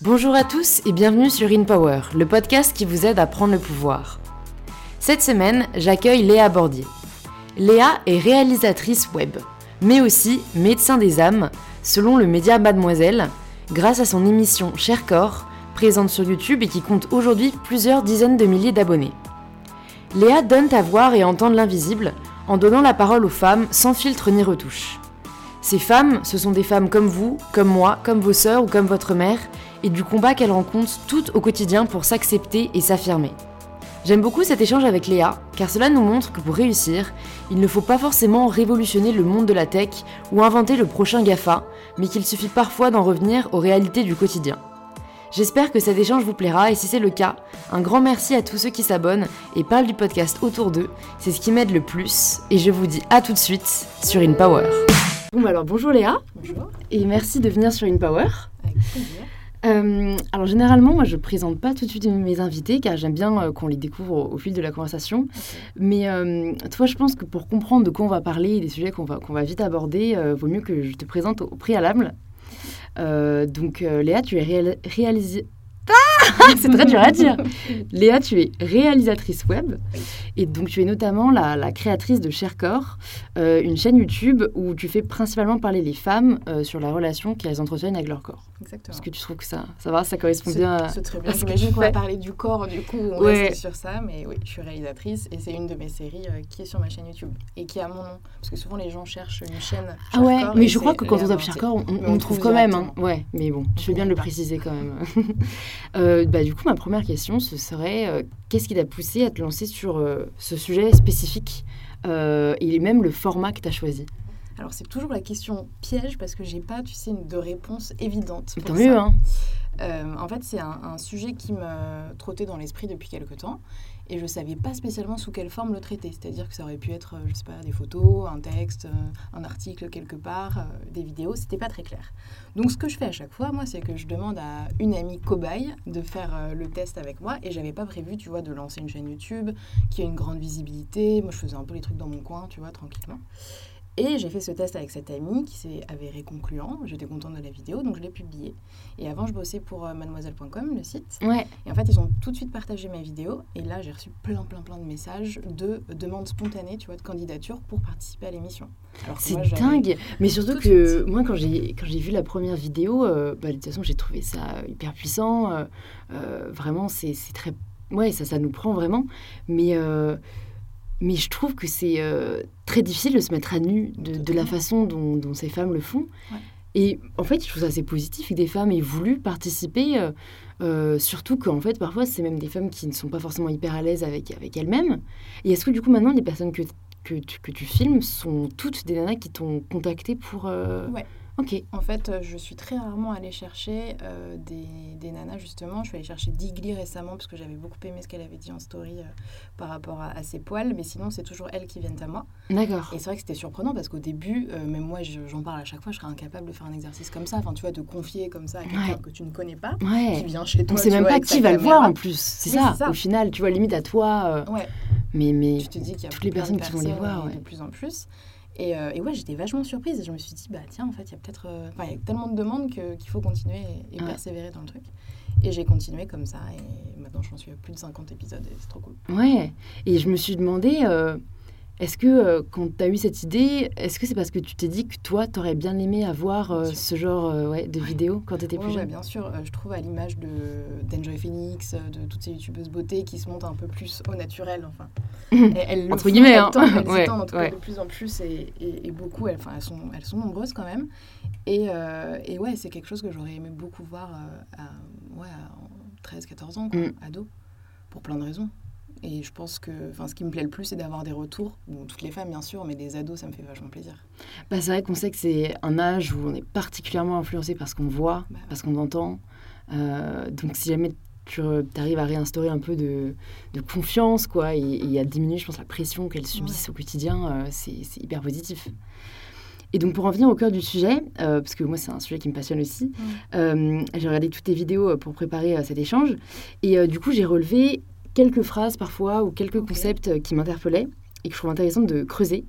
Bonjour à tous et bienvenue sur InPower, le podcast qui vous aide à prendre le pouvoir. Cette semaine, j'accueille Léa Bordier. Léa est réalisatrice web, mais aussi médecin des âmes, selon le média Mademoiselle, grâce à son émission Cher Corps, présente sur YouTube et qui compte aujourd'hui plusieurs dizaines de milliers d'abonnés. Léa donne à voir et entendre l'invisible en donnant la parole aux femmes sans filtre ni retouche. Ces femmes, ce sont des femmes comme vous, comme moi, comme vos sœurs ou comme votre mère, et du combat qu'elles rencontrent toutes au quotidien pour s'accepter et s'affirmer. J'aime beaucoup cet échange avec Léa, car cela nous montre que pour réussir, il ne faut pas forcément révolutionner le monde de la tech ou inventer le prochain GAFA, mais qu'il suffit parfois d'en revenir aux réalités du quotidien. J'espère que cet échange vous plaira et si c'est le cas, un grand merci à tous ceux qui s'abonnent et parlent du podcast autour d'eux, c'est ce qui m'aide le plus et je vous dis à tout de suite sur InPower. Bon bah alors bonjour Léa. Bonjour. Et merci de venir sur InPower. Avec plaisir. Euh, alors généralement, moi je présente pas tout de suite mes invités car j'aime bien euh, qu'on les découvre au, au, fil de la conversation. Mais euh, toi, je pense que pour comprendre de quoi on va parler et des sujets qu'on va, qu'on va vite aborder, vaut mieux que je te présente au, au préalable. Donc Léa, tu es réal réalisée... C'est très dur à dire. Léa, tu es réalisatrice web et donc tu es notamment la, créatrice de Cher Corps, euh, une chaîne YouTube où tu fais principalement parler les femmes euh, sur la relation qu'elles entretiennent avec leur corps. Exactement. Est-ce que tu trouves que ça, ça va, ça correspond bien à... C'est très bien. J'imagine qu'on va parler du corps, du coup, on Ouais. reste sur ça. Mais oui, je suis réalisatrice et c'est une de mes séries euh, qui est sur ma chaîne YouTube et qui a mon nom. Parce que souvent, les gens cherchent une chaîne. Ah ouais, mais je crois que quand on tape Bordier. Cher Corps, on, Mais on trouve quand même. Hein. Ouais, mais bon, tu fais bien le préciser quand même. Euh, bah, du coup, ma première question, ce serait euh, qu'est-ce qui t'a poussé à te lancer sur ce sujet spécifique? Et même le format que tu as choisi? Alors, c'est toujours la question piège parce que j'ai pas, tu sais, une- de réponse évidente. Pour Tant ça. mieux, hein Euh, en fait, c'est un, un sujet qui me trottait dans l'esprit depuis quelque temps et je savais pas spécialement sous quelle forme le traiter. C'est-à-dire que ça aurait pu être, euh, je sais pas, des photos, un texte, euh, un article quelque part, euh, des vidéos, c'était pas très clair. Donc, ce que je fais à chaque fois, moi, c'est que je demande à une amie cobaye de faire euh, le test avec moi et j'avais pas prévu, tu vois, de lancer une chaîne YouTube qui a une grande visibilité. Moi, je faisais un peu les trucs dans mon coin, tu vois, tranquillement. Et j'ai fait ce test avec cette amie qui s'est avéré concluant. J'étais contente de la vidéo, donc je l'ai publiée. Et avant, je bossais pour euh, mademoiselle.com, le site. Ouais, Et en fait, ils ont tout de suite partagé ma vidéo. Et là, j'ai reçu plein, plein, plein de messages de demandes spontanées, tu vois, de candidature pour participer à l'émission. C'est dingue. Mais surtout que moi, quand j'ai vu la première vidéo, euh, bah, de toute façon, j'ai trouvé ça hyper puissant. euh, euh, vraiment, c'est c'est très. Ouais, ça, ça nous prend vraiment. Mais. Mais je trouve que c'est euh, très difficile de se mettre à nu de, de la façon dont, dont ces femmes le font. Ouais. Et en fait, je trouve ça assez positif que des femmes aient voulu participer, euh, euh, surtout qu'en fait, parfois, c'est même des femmes qui ne sont pas forcément hyper à l'aise avec, avec elles-mêmes. Et est-ce que du coup, maintenant, les personnes que, que, tu, que tu filmes sont toutes des nanas qui t'ont contacté pour... Ouais. Ok. En fait, euh, je suis très rarement allée chercher euh, des, des nanas, justement. Je suis allée chercher Digli récemment, parce que j'avais beaucoup aimé ce qu'elle avait dit en story euh, par rapport à, à ses poils. Mais sinon, c'est toujours elles qui viennent à moi. D'accord. Et c'est vrai que c'était surprenant, parce qu'au début, euh, même moi, je- j'en parle à chaque fois, je serais incapable de faire un exercice comme ça. Enfin, tu vois, de confier comme ça à quelqu'un Ouais. que tu ne connais pas, qui Ouais. vient chez toi. On sait tu même vois, pas qui va le voir en plus. C'est Oui, ça. Au final, tu vois, limite à toi. Ouais. mais, mais tu te dis qu'il y a toutes les de personnes qui vont les personnes voir, de plus en plus. Et, euh, et ouais, j'étais vachement surprise et je me suis dit, bah tiens, en fait, il y a peut-être. euh, Enfin, il y a tellement de demandes qu'il faut continuer et, et Ouais. persévérer dans le truc. Et j'ai continué comme ça et maintenant j'en suis à plus de 50 épisodes et c'est trop cool. Ouais, et je me suis demandé, euh, est-ce que euh, quand tu as eu cette idée, est-ce que c'est parce que tu t'es dit que toi, tu aurais bien aimé avoir euh, ce genre euh, ouais, de vidéos quand tu étais Ouais, plus ouais, jeune? bien sûr, je trouve à l'image de d'Enjoy Phoenix, de toutes ces youtubeuses beauté qui se montent un peu plus au naturel. Enfin, elles le Entre guillemets, elles hein. elles Ouais, en tout cas de plus en plus et, et- et beaucoup. Elles, elles, sont, elles sont nombreuses quand même. Et, et ouais, c'est quelque chose que j'aurais aimé beaucoup voir à, à 13-14 ans, quoi, Mm. ado, pour plein de raisons. Et je pense que ce qui me plaît le plus, c'est d'avoir des retours. Bon, toutes les femmes, bien sûr, mais des ados, ça me fait vachement plaisir. Bah, c'est vrai qu'on sait que c'est un âge où on est particulièrement influencé par ce qu'on voit, Bah parce qu'on entend. Euh, donc si jamais tu arrives à réinstaurer un peu de, de confiance, quoi, et, et à diminuer, je pense, la pression qu'elles subissent au quotidien, euh, c'est c'est hyper positif. Et donc pour en venir au cœur du sujet, euh, parce que moi c'est un sujet qui me passionne aussi, euh, j'ai regardé toutes tes vidéos pour préparer euh, cet échange, et du coup j'ai relevé quelques phrases parfois ou quelques concepts euh, qui m'interpellaient et que je trouve intéressant de creuser.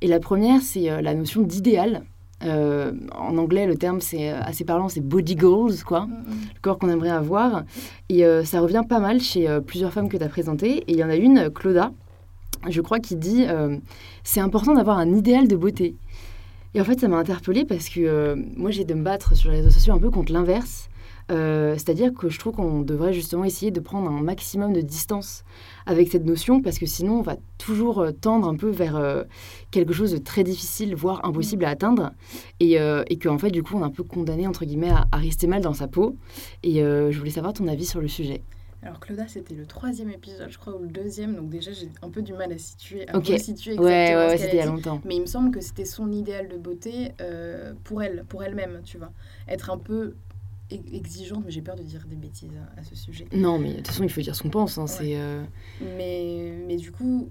Et la première, c'est euh, la notion d'idéal. Euh, en anglais, le terme c'est assez parlant, c'est body goals, quoi, le corps qu'on aimerait avoir. Et euh, ça revient pas mal chez euh, plusieurs femmes que tu as présentées. Et il y en a une, Claudia, je crois, qui dit c'est important d'avoir un idéal de beauté. Et en fait, ça m'a interpellée parce que moi, j'ai de me battre sur les réseaux sociaux un peu contre l'inverse. Euh, c'est-à-dire que je trouve qu'on devrait justement essayer de prendre un maximum de distance avec cette notion parce que sinon on va toujours euh, tendre un peu vers euh, quelque chose de très difficile, voire impossible à atteindre et, et qu'en fait du coup on est un peu condamné entre guillemets à, rester mal dans sa peau. Et je voulais savoir ton avis sur le sujet. Alors Claudia, c'était le troisième épisode, je crois, ou le deuxième, donc déjà j'ai un peu du mal à situer, à situer exactement ouais, ouais, c'était il y a longtemps. Mais il me semble que c'était son idéal de beauté pour elle, pour elle-même, tu vois, être un peu exigeante, mais j'ai peur de dire des bêtises à, ce sujet. Non, mais de toute façon, il faut dire ce qu'on pense. Hein, c'est, euh, mais, mais du coup,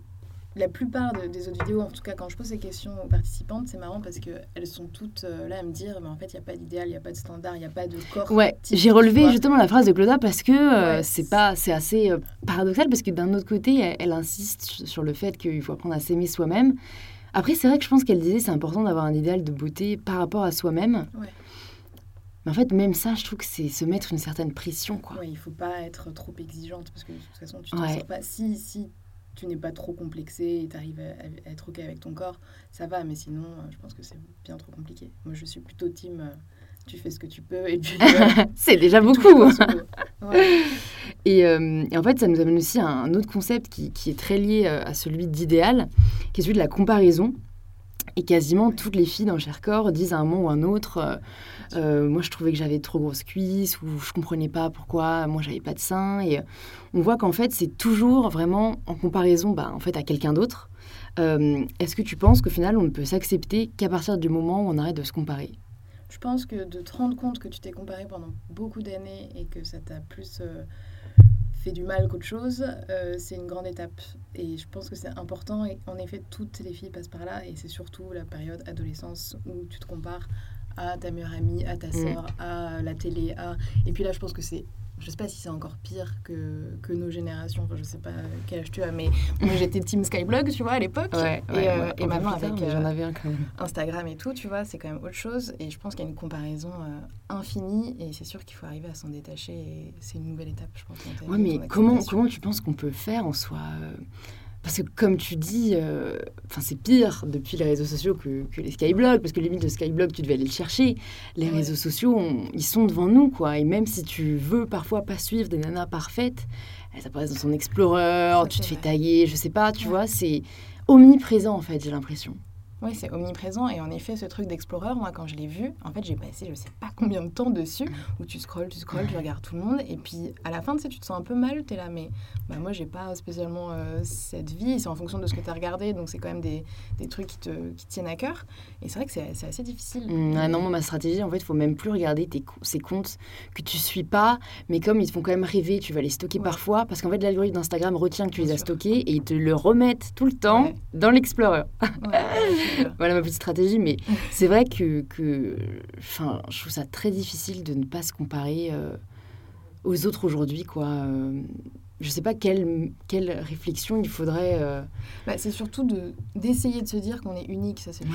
la plupart des autres vidéos, en tout cas quand je pose ces questions aux participantes, c'est marrant parce qu'elles sont toutes euh, là à me dire, mais en fait, il n'y a pas d'idéal, il n'y a pas de standard, il n'y a pas de corps. Ouais, j'ai relevé justement la phrase de Claudia parce que euh, c'est pas, c'est assez paradoxal parce que d'un autre côté, elle, elle, insiste sur le fait qu'il faut apprendre à s'aimer soi-même. Après, c'est vrai que je pense qu'elle disait c'est important d'avoir un idéal de beauté par rapport à soi-même. Ouais. Mais en fait, même ça, je trouve que c'est se mettre une certaine pression. Quoi. Ouais, il ne faut pas être trop exigeante parce que de toute façon, tu ne pas. Si, si tu n'es pas trop complexé et tu arrives à, être OK avec ton corps, ça va. Mais sinon, euh, je pense que c'est bien trop compliqué. Moi, je suis plutôt team. Euh, tu fais ce que tu peux et puis. Euh, c'est déjà beaucoup. et, et, en fait, ça nous amène aussi à un autre concept qui, qui est très lié à celui d'idéal, qui est celui de la comparaison. Et quasiment toutes les filles dans Chercorps disent à un moment ou un autre euh, euh, Moi, je trouvais que j'avais trop grosses cuisses, ou je comprenais pas pourquoi moi, j'avais pas de seins. Et euh, on voit qu'en fait, c'est toujours vraiment en comparaison bah, en fait, à quelqu'un d'autre. Est-ce que tu penses qu'au final, on ne peut s'accepter qu'à partir du moment où on arrête de se comparer? Je pense que de te rendre compte que tu t'es comparé pendant beaucoup d'années et que ça t'a plus fait du mal qu'autre chose, euh, c'est une grande étape. Et je pense que c'est important. Et en effet, toutes les filles passent par là. Et c'est surtout la période adolescence où tu te compares à ta meilleure amie, à ta mm. sœur, à la télé. À... Et puis là, je pense que c'est je sais pas si c'est encore pire que, que nos générations. Enfin, je sais pas quel âge tu as, mais moi j'étais team Skyblog, tu vois, à l'époque. et, euh, et maintenant avec avais un Instagram et tout, tu vois, c'est quand même autre chose. Et je pense qu'il y a une comparaison euh, infinie. Et c'est sûr qu'il faut arriver à s'en détacher. Et c'est une nouvelle étape, je pense. Ouais, mais comment, comment tu penses qu'on peut faire en soi euh, parce que comme tu dis, euh, c'est pire depuis les réseaux sociaux que, que, les skyblogs, parce que limite le skyblog, tu devais aller le chercher. Les réseaux sociaux, ils sont devant nous, quoi. Et même si tu veux parfois pas suivre des nanas parfaites, elles apparaissent dans son Explorer, tu te fais tailler, je sais pas, tu vois, c'est omniprésent en fait, j'ai l'impression. Oui, c'est omniprésent. Et en effet, ce truc d'Explorer, moi, quand je l'ai vu, en fait, j'ai passé je sais pas combien de temps dessus, où tu scrolles, tu scrolles, tu regardes tout le monde. Et puis, à la fin, tu sais, tu te sens un peu mal. Tu es là, mais bah, moi, j'ai pas spécialement euh, cette vie. C'est en fonction de ce que tu as regardé. Donc, c'est quand même des, des, trucs qui te, qui tiennent à cœur. Et c'est vrai que c'est assez difficile. Mmh, ah non, moi, ma stratégie, en fait, il faut même plus regarder tes, ces comptes que tu suis pas. Mais comme ils te font quand même rêver, tu vas les stocker parfois. Parce qu'en fait, l'algorithme d'Instagram retient que tu les as stockés et ils te le remettent tout le temps dans l'Explorer. voilà ma petite stratégie mais c'est vrai que, que je trouve ça très difficile de ne pas se comparer euh, aux autres aujourd'hui, quoi. Euh, je sais pas quelle, quelle réflexion il faudrait. Euh, bah, c'est surtout de, d'essayer de se dire qu'on est unique. Ça, c'est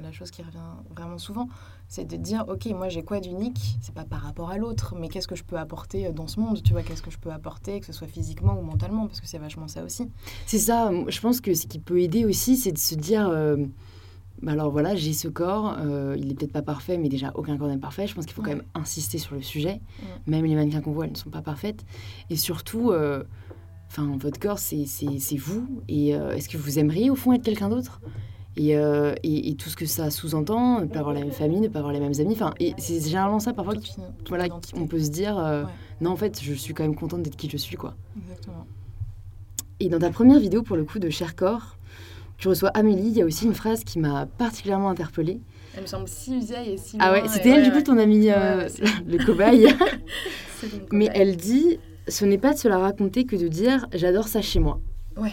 la, chose qui revient vraiment souvent. C'est de dire, OK, moi, j'ai quoi d'unique? C'est pas par rapport à l'autre, mais qu'est-ce que je peux apporter dans ce monde? Tu vois, qu'est-ce que je peux apporter, que ce soit physiquement ou mentalement? Parce que c'est vachement ça aussi. C'est ça. Je pense que ce qui peut aider aussi, c'est de se dire bah alors voilà, j'ai ce corps, euh, il n'est peut-être pas parfait, mais déjà aucun corps n'est parfait. Je pense qu'il faut quand même insister sur le sujet. Même les mannequins qu'on voit, elles ne sont pas parfaites. Et surtout, euh, votre corps, c'est vous. Et euh, est-ce que vous aimeriez au fond être quelqu'un d'autre? Et, et, tout ce que ça sous-entend, ne pas avoir la même famille, ne pas avoir les mêmes amis. Enfin, et c'est généralement ça parfois voilà, on peut se dire non, en fait, je suis quand même contente d'être qui je suis. quoi. Exactement. Et dans ta première vidéo, pour le coup, de Cher Corps, tu reçois Amélie, il y a aussi une phrase qui m'a particulièrement interpellée. Elle me semble si vieille et si Ah ouais, c'était elle du coup ton amie, euh, le cobaye. Mais elle dit, ce n'est pas de se la raconter que de dire j'adore ça chez moi. Ouais.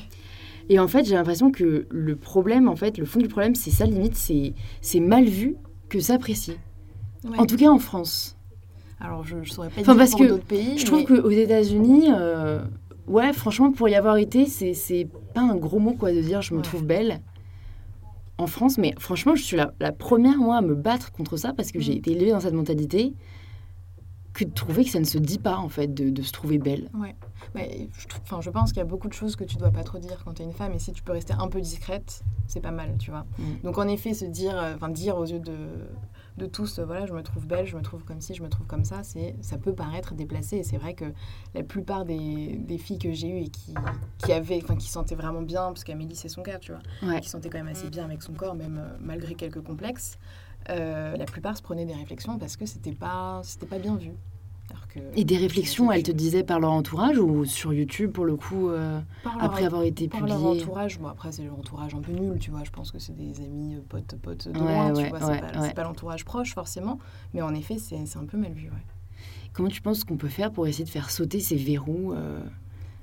Et en fait, j'ai l'impression que le problème, en fait, le fond du problème, c'est ça limite, c'est mal vu que s'apprécier. En tout cas en France. Alors, je ne saurais pas dire parce pour d'autres pays. Je trouve qu'aux États-Unis, euh, ouais, franchement, pour y avoir été, c'est pas un gros mot quoi de dire je me trouve belle. en France, mais franchement, je suis la, la première, moi, à me battre contre ça parce que j'ai Mm. été élevée dans cette mentalité que de trouver que ça ne se dit pas, en fait, de, de se trouver belle. Mais je, trouve- enfin, je pense qu'il y a beaucoup de choses que tu dois pas trop dire quand tu es une femme et si tu peux rester un peu discrète, c'est pas mal, tu vois. Mm. Donc en effet, se dire, euh, enfin dire aux yeux de, de tous, euh, voilà, je me trouve belle, je me trouve comme ci, je me trouve comme ça, c'est ça peut paraître déplacé et c'est vrai que la plupart des, des filles que j'ai eues et qui, qui avaient, enfin qui se sentaient vraiment bien, parce qu'Amélie c'est son cas, tu vois, Ouais. qui se sentait quand même assez bien avec son corps, même euh, malgré quelques complexes. euh, la plupart se prenaient des réflexions parce que c'était pas c'était pas bien vu. Que Et des réflexions, elles te disaient par leur entourage ou sur YouTube, pour le coup, euh, par leur- après avoir été par leur publié entourage, bon après c'est l'entourage un peu nul, tu vois, je pense que c'est des amis, euh, potes, potes de Ouais, loin, ouais, tu vois, c'est pas, l'entourage proche forcément, mais en effet c'est un peu mal vu, ouais. Comment tu penses qu'on peut faire pour essayer de faire sauter ces verrous euh,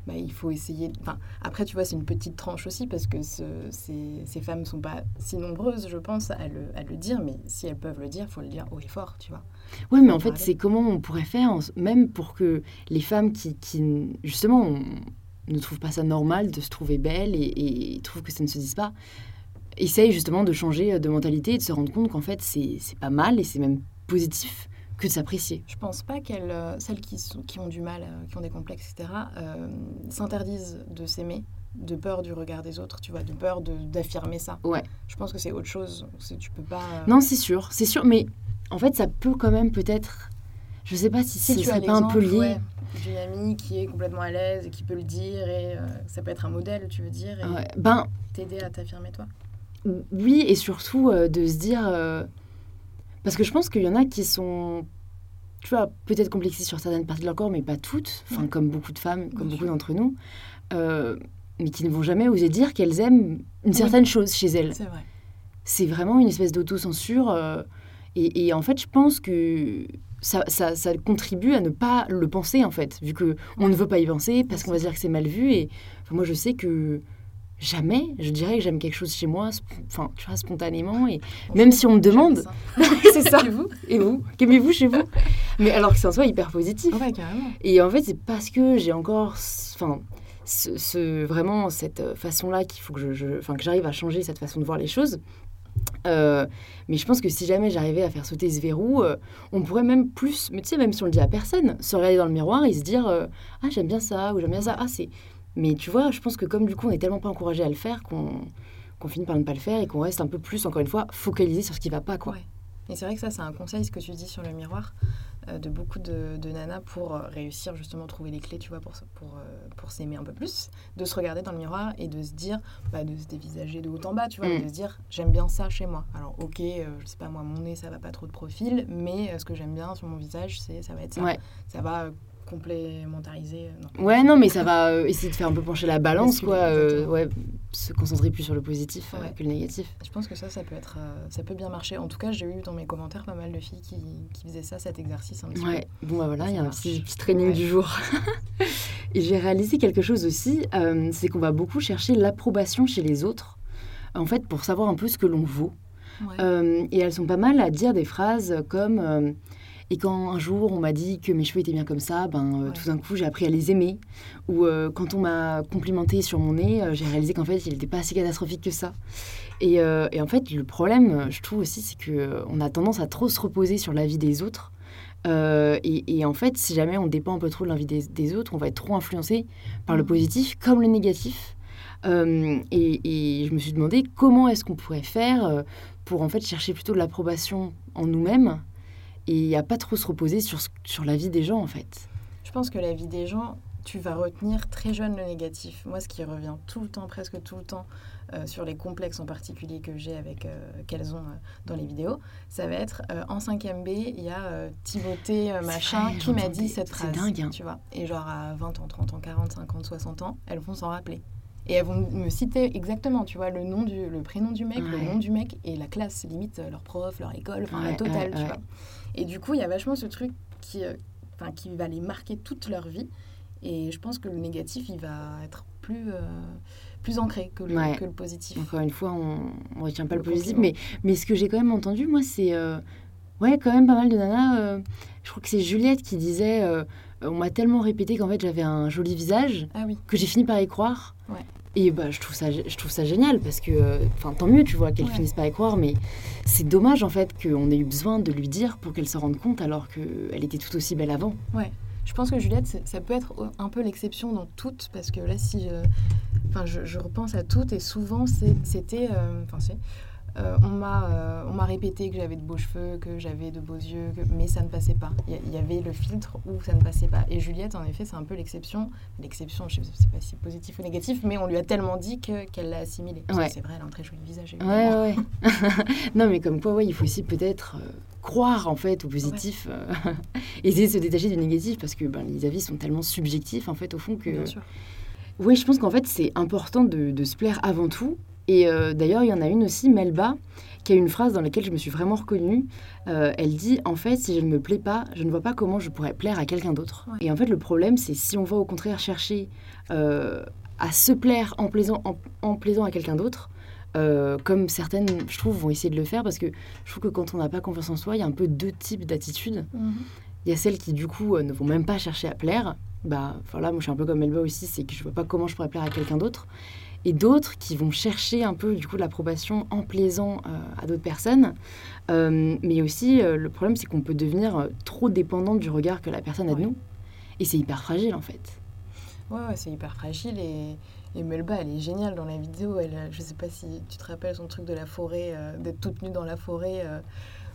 Bah, il faut essayer, enfin après tu vois c'est une petite tranche aussi parce que ce- ces, ces femmes sont pas si nombreuses je pense à le, à le dire, mais si elles peuvent le dire, faut le dire haut et fort, tu vois. Oui, mais en fait, c'est comment on pourrait faire, même pour que les femmes qui, qui, justement, on- ne trouvent pas ça normal de se trouver belle et, et trouvent que ça ne se dise pas, essayent justement de changer de mentalité et de se rendre compte qu'en fait, c'est pas mal et c'est même positif que de s'apprécier. Je pense pas qu'elles, euh, celles qui, sont, qui ont du mal, euh, qui ont des complexes, etc., euh, s'interdisent de s'aimer, de peur du regard des autres, tu vois, de peur d'affirmer ça. Ouais. Je pense que c'est autre chose. Tu peux pas. euh, Non, c'est sûr, c'est sûr, mais en fait, ça peut quand même peut-être. Je sais pas si, si ce serait pas un peu lié. ouais, d'une amie qui est complètement à l'aise et qui peut le dire, et euh, ça peut être un modèle, tu veux dire, et Ouais. Ben, t'aider à t'affirmer toi. Oui, et surtout euh, de se dire. euh, Parce que je pense qu'il y en a qui sont. Tu vois, peut-être complexées sur certaines parties de leur corps, mais pas toutes. Enfin, Ouais. comme beaucoup de femmes, comme Bien beaucoup d'entre nous. mais qui ne vont jamais oser dire qu'elles aiment une certaine chose chez elles. C'est vrai. C'est vraiment une espèce d'autocensure. euh, et, et en fait, je pense que. Ça, ça, ça contribue à ne pas le penser en fait, vu que on ne veut pas y penser parce qu'on va se dire que c'est mal vu. Et enfin, moi, je sais que jamais, je dirais que j'aime quelque chose chez moi, enfin, tu vois, spontanément. Et Même si on me demande. c'est ça. Et vous? Et vous? Qu'aimez-vous chez vous? Mais alors que c'est en soi hyper positif. Ouais, carrément. Et en fait, c'est parce que j'ai encore, enfin, ce, ce- vraiment cette euh, façon-là qu'il faut que je- enfin, que j'arrive à changer cette façon de voir les choses. Euh, mais je pense que si jamais j'arrivais à faire sauter ce verrou, euh, on pourrait même plus, mais tu sais, même si on le dit à personne, se regarder dans le miroir et se dire euh, ah j'aime bien ça ou j'aime bien ça, ah c'est. Mais tu vois, je pense que comme du coup on est tellement pas encouragé à le faire qu'on finit par ne pas le faire et qu'on reste un peu plus, encore une fois, focalisé sur ce qui va pas quoi. Et c'est vrai que ça, c'est un conseil, ce que tu dis sur le miroir, de beaucoup de, de nanas pour euh, réussir justement trouver les clés, tu vois, pour, pour, euh, pour s'aimer un peu plus, de se regarder dans le miroir et de se dire, bah, de se dévisager de haut en bas, tu vois, Mm. de se dire, j'aime bien ça chez moi. Alors, ok, euh, je sais pas, moi, mon nez, ça va pas trop de profil, mais euh, ce que j'aime bien sur mon visage, c'est ça va être ça. Ouais. Ça va euh, complémentariser. euh, non. Ouais, non, mais ça va euh, essayer de faire un peu pencher la balance, quoi. euh, ouais, se concentrer plus sur le positif euh, que le négatif. Je pense que ça, ça peut, être, ça peut bien marcher. En tout cas, j'ai eu dans mes commentaires pas mal de filles qui, qui faisaient ça, cet exercice un petit peu. Ouais, bon, bah voilà, il y a un petit, petit training Ouais. du jour. Et j'ai réalisé quelque chose aussi, c'est qu'on va beaucoup chercher l'approbation chez les autres, en fait, pour savoir un peu ce que l'on vaut. Ouais. Euh, et elles sont pas mal à dire des phrases comme euh, Et quand un jour on m'a dit que mes cheveux étaient bien comme ça, ben, euh, Ouais. tout d'un coup j'ai appris à les aimer. Ou euh, quand on m'a complimenté sur mon nez, euh, j'ai réalisé qu'en fait il n'était pas si catastrophique que ça. Et, et en fait, le problème, je trouve aussi, c'est qu'on a tendance à trop se reposer sur l'avis des autres. Euh, et, et en fait, si jamais on dépend un peu trop de l'avis des, des autres, on va être trop influencé par le Mhm. positif comme le négatif. Euh, et, et je me suis demandé comment est-ce qu'on pourrait faire pour en fait chercher plutôt de l'approbation en nous-mêmes et à pas trop se reposer sur, sur la vie des gens en fait. Je pense que la vie des gens, tu vas retenir très jeune le négatif. Moi, ce qui revient tout le temps, presque tout le temps, euh, sur les complexes en particulier que j'ai avec euh, qu'elles ont euh, dans les vidéos, ça va être en 5ème B, il y a Timothée C'est machin vrai, qui m'a dit cette C'est phrase. dingue, hein. Tu vois. Et genre à 20 ans, 30 ans, 40, 50, 60 ans, elles vont s'en rappeler. Et elles vont me citer exactement, tu vois, le nom du, le prénom du mec, le nom du mec et la classe, limite leur prof, leur école, enfin la Ouais, totale, ouais, tu vois. Et du coup, il y a vachement ce truc qui, euh, enfin, qui va les marquer toute leur vie. Et je pense que le négatif, il va être plus, euh, plus ancré que le, Ouais. que le positif. Encore une fois, on ne retient pas le, Le positif, mais, mais ce que j'ai quand même entendu, moi, c'est euh, ouais, quand même pas mal de nanas. euh, je crois que c'est Juliette qui disait on m'a tellement répété qu'en fait j'avais un joli visage Ah oui, que j'ai fini par y croire. Ouais. Et bah, je, trouve ça, je trouve ça génial parce que, enfin, tant mieux, tu vois, qu'elle Ouais. finisse par y croire, mais c'est dommage en fait qu'on ait eu besoin de lui dire pour qu'elle se rende compte alors qu'elle était tout aussi belle avant. Je pense que Juliette, ça peut être un peu l'exception dans toutes, parce que là, si je, enfin, je, je repense à toutes, et souvent, c'était, euh, enfin, c'est, euh, on m'a, euh, on m'a répété que j'avais de beaux cheveux, que j'avais de beaux yeux, que- mais ça ne passait pas. Il y, avait le filtre où ça ne passait pas. Et Juliette, en effet, c'est un peu l'exception. L'exception, je ne sais pas si positif ou négatif, mais on lui a tellement dit que, qu'elle l'a assimilé. Parce que Ouais. C'est vrai, elle a un très joli visage. Ouais, ouais. non, mais comme quoi, ouais, il faut aussi peut-être euh, croire en fait au positif, essayer de se détacher du négatif parce que ben, les avis sont tellement subjectifs en fait au fond que. Bien sûr. Oui, je pense qu'en fait c'est important de, de se plaire avant tout. Et euh, d'ailleurs, il y en a une aussi, Melba, qui a une phrase dans laquelle je me suis vraiment reconnue. Euh, elle dit En fait, si je ne me plais pas, je ne vois pas comment je pourrais plaire à quelqu'un d'autre. Et en fait, le problème, c'est si on va au contraire chercher euh, à se plaire en plaisant, en, en plaisant à quelqu'un d'autre, euh, comme certaines, je trouve, vont essayer de le faire, parce que je trouve que quand on n'a pas confiance en soi, il y a un peu deux types d'attitudes. Mhm. Il y a celles qui, du coup, euh, ne vont même pas chercher à plaire. Bah, voilà, moi, je suis un peu comme Melba aussi, c'est que je vois pas comment je pourrais plaire à quelqu'un d'autre. Et d'autres qui vont chercher un peu, du coup, l'approbation en plaisant euh, à d'autres personnes. Euh, mais aussi, euh, le problème, c'est qu'on peut devenir trop dépendant du regard que la personne a de Ouais. nous. Et c'est hyper fragile, en fait. Ouais, ouais, c'est hyper fragile et, et Melba, elle est géniale dans la vidéo. Elle, je sais pas si tu te rappelles son truc de la forêt, d'être toute nue dans la forêt.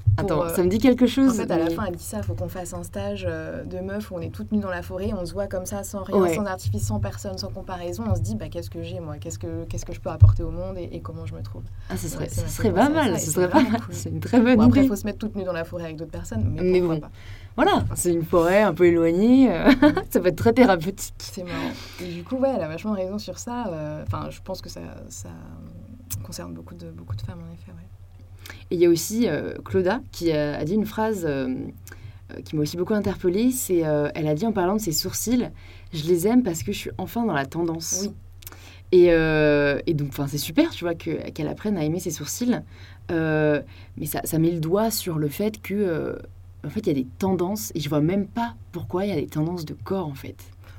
Euh, Attends, euh, ça me dit quelque En chose. fait, à la fin, elle dit ça, il faut qu'on fasse un stage euh, de meuf où on est toutes nues dans la forêt, on se voit comme ça, sans rien, Ouais. sans artifice, sans personne, sans comparaison. On se dit, bah, qu'est-ce que j'ai, moi? Qu'est-ce que, qu'est-ce que je peux apporter au monde et, et comment je me trouve? Ah, ce serait, Ouais, ça serait pas mal, ce serait pas mal. C'est une très bonne Bon, après, il idée. faut se mettre toute nue dans la forêt avec d'autres personnes, mais, Mais bon. pas? Voilà, c'est une forêt un peu éloignée. euh, ça peut être très thérapeutique. C'est marrant. Et du coup, ouais, elle a vachement raison sur ça. euh, Enfin, je pense que ça, ça concerne beaucoup de, beaucoup de femmes, en effet, ouais. Et il y a aussi euh, Claudia qui a, a dit une phrase euh, euh, qui m'a aussi beaucoup interpellée. C'est, euh, elle a dit en parlant de ses sourcils, je les aime parce que je suis enfin dans la tendance. Oui. Et, euh, et donc, enfin, c'est super, tu vois, que- qu'elle apprenne à aimer ses sourcils. Euh, mais ça, ça met le doigt sur le fait que, euh, en fait, il y a des tendances et je vois même pas pourquoi il y a des tendances de corps, en fait.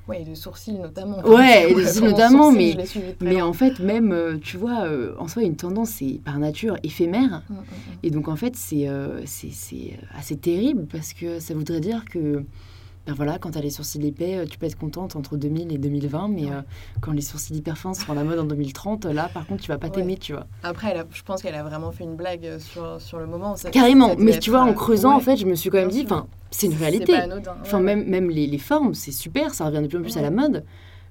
Ouais, et de sourcils notamment. Ouais, et de sourcils Mon notamment, sourcil, mais- en fait, même, euh, tu vois, euh, en soi, une tendance, c'est par nature éphémère. Mm, mm, mm. Et donc, en fait, c'est euh, c'est- c'est assez terrible parce que ça voudrait dire que, ben voilà, quand tu as les sourcils épais, euh, tu peux être contente entre 2000 et 2020, mais Ouais. euh, quand les sourcils hyper fins seront la mode en 2030, là, par contre, tu vas pas Ouais. t'aimer, tu vois. Après, elle a- je pense qu'elle a vraiment fait une blague euh, sur, sur le moment. Ça- Carrément, ça mais tu vois, en creusant, en fait, je me suis quand même dit, enfin, c'est une réalité. Enfin, même, même les, les formes, c'est super, ça revient de plus en plus à la mode.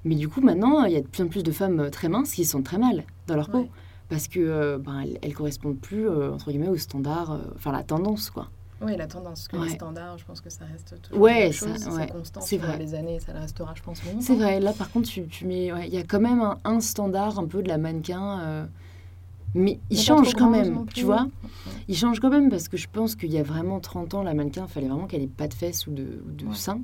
Mais du coup, maintenant, il y a de plus en plus de femmes très minces qui sont très mal dans leur peau. Parce que euh, ben, elles, elles correspondent plus, euh, entre guillemets, au standard, enfin, la tendance, quoi. Oui, la tendance, que Ouais. les standards, je pense que ça reste toujours Ouais, ça- chose, ouais, c'est constant c'est vrai. les années, ça le restera, je pense. C'est vrai, là, par contre, tu, tu mets... ouais, Il y a quand même un, un standard un peu de la mannequin... euh, Mais il change quand même, tu vois Il change quand même parce que je pense qu'il y a vraiment 30 ans, la mannequin, il fallait vraiment qu'elle ait pas de fesses ou de, ou de Ouais. seins.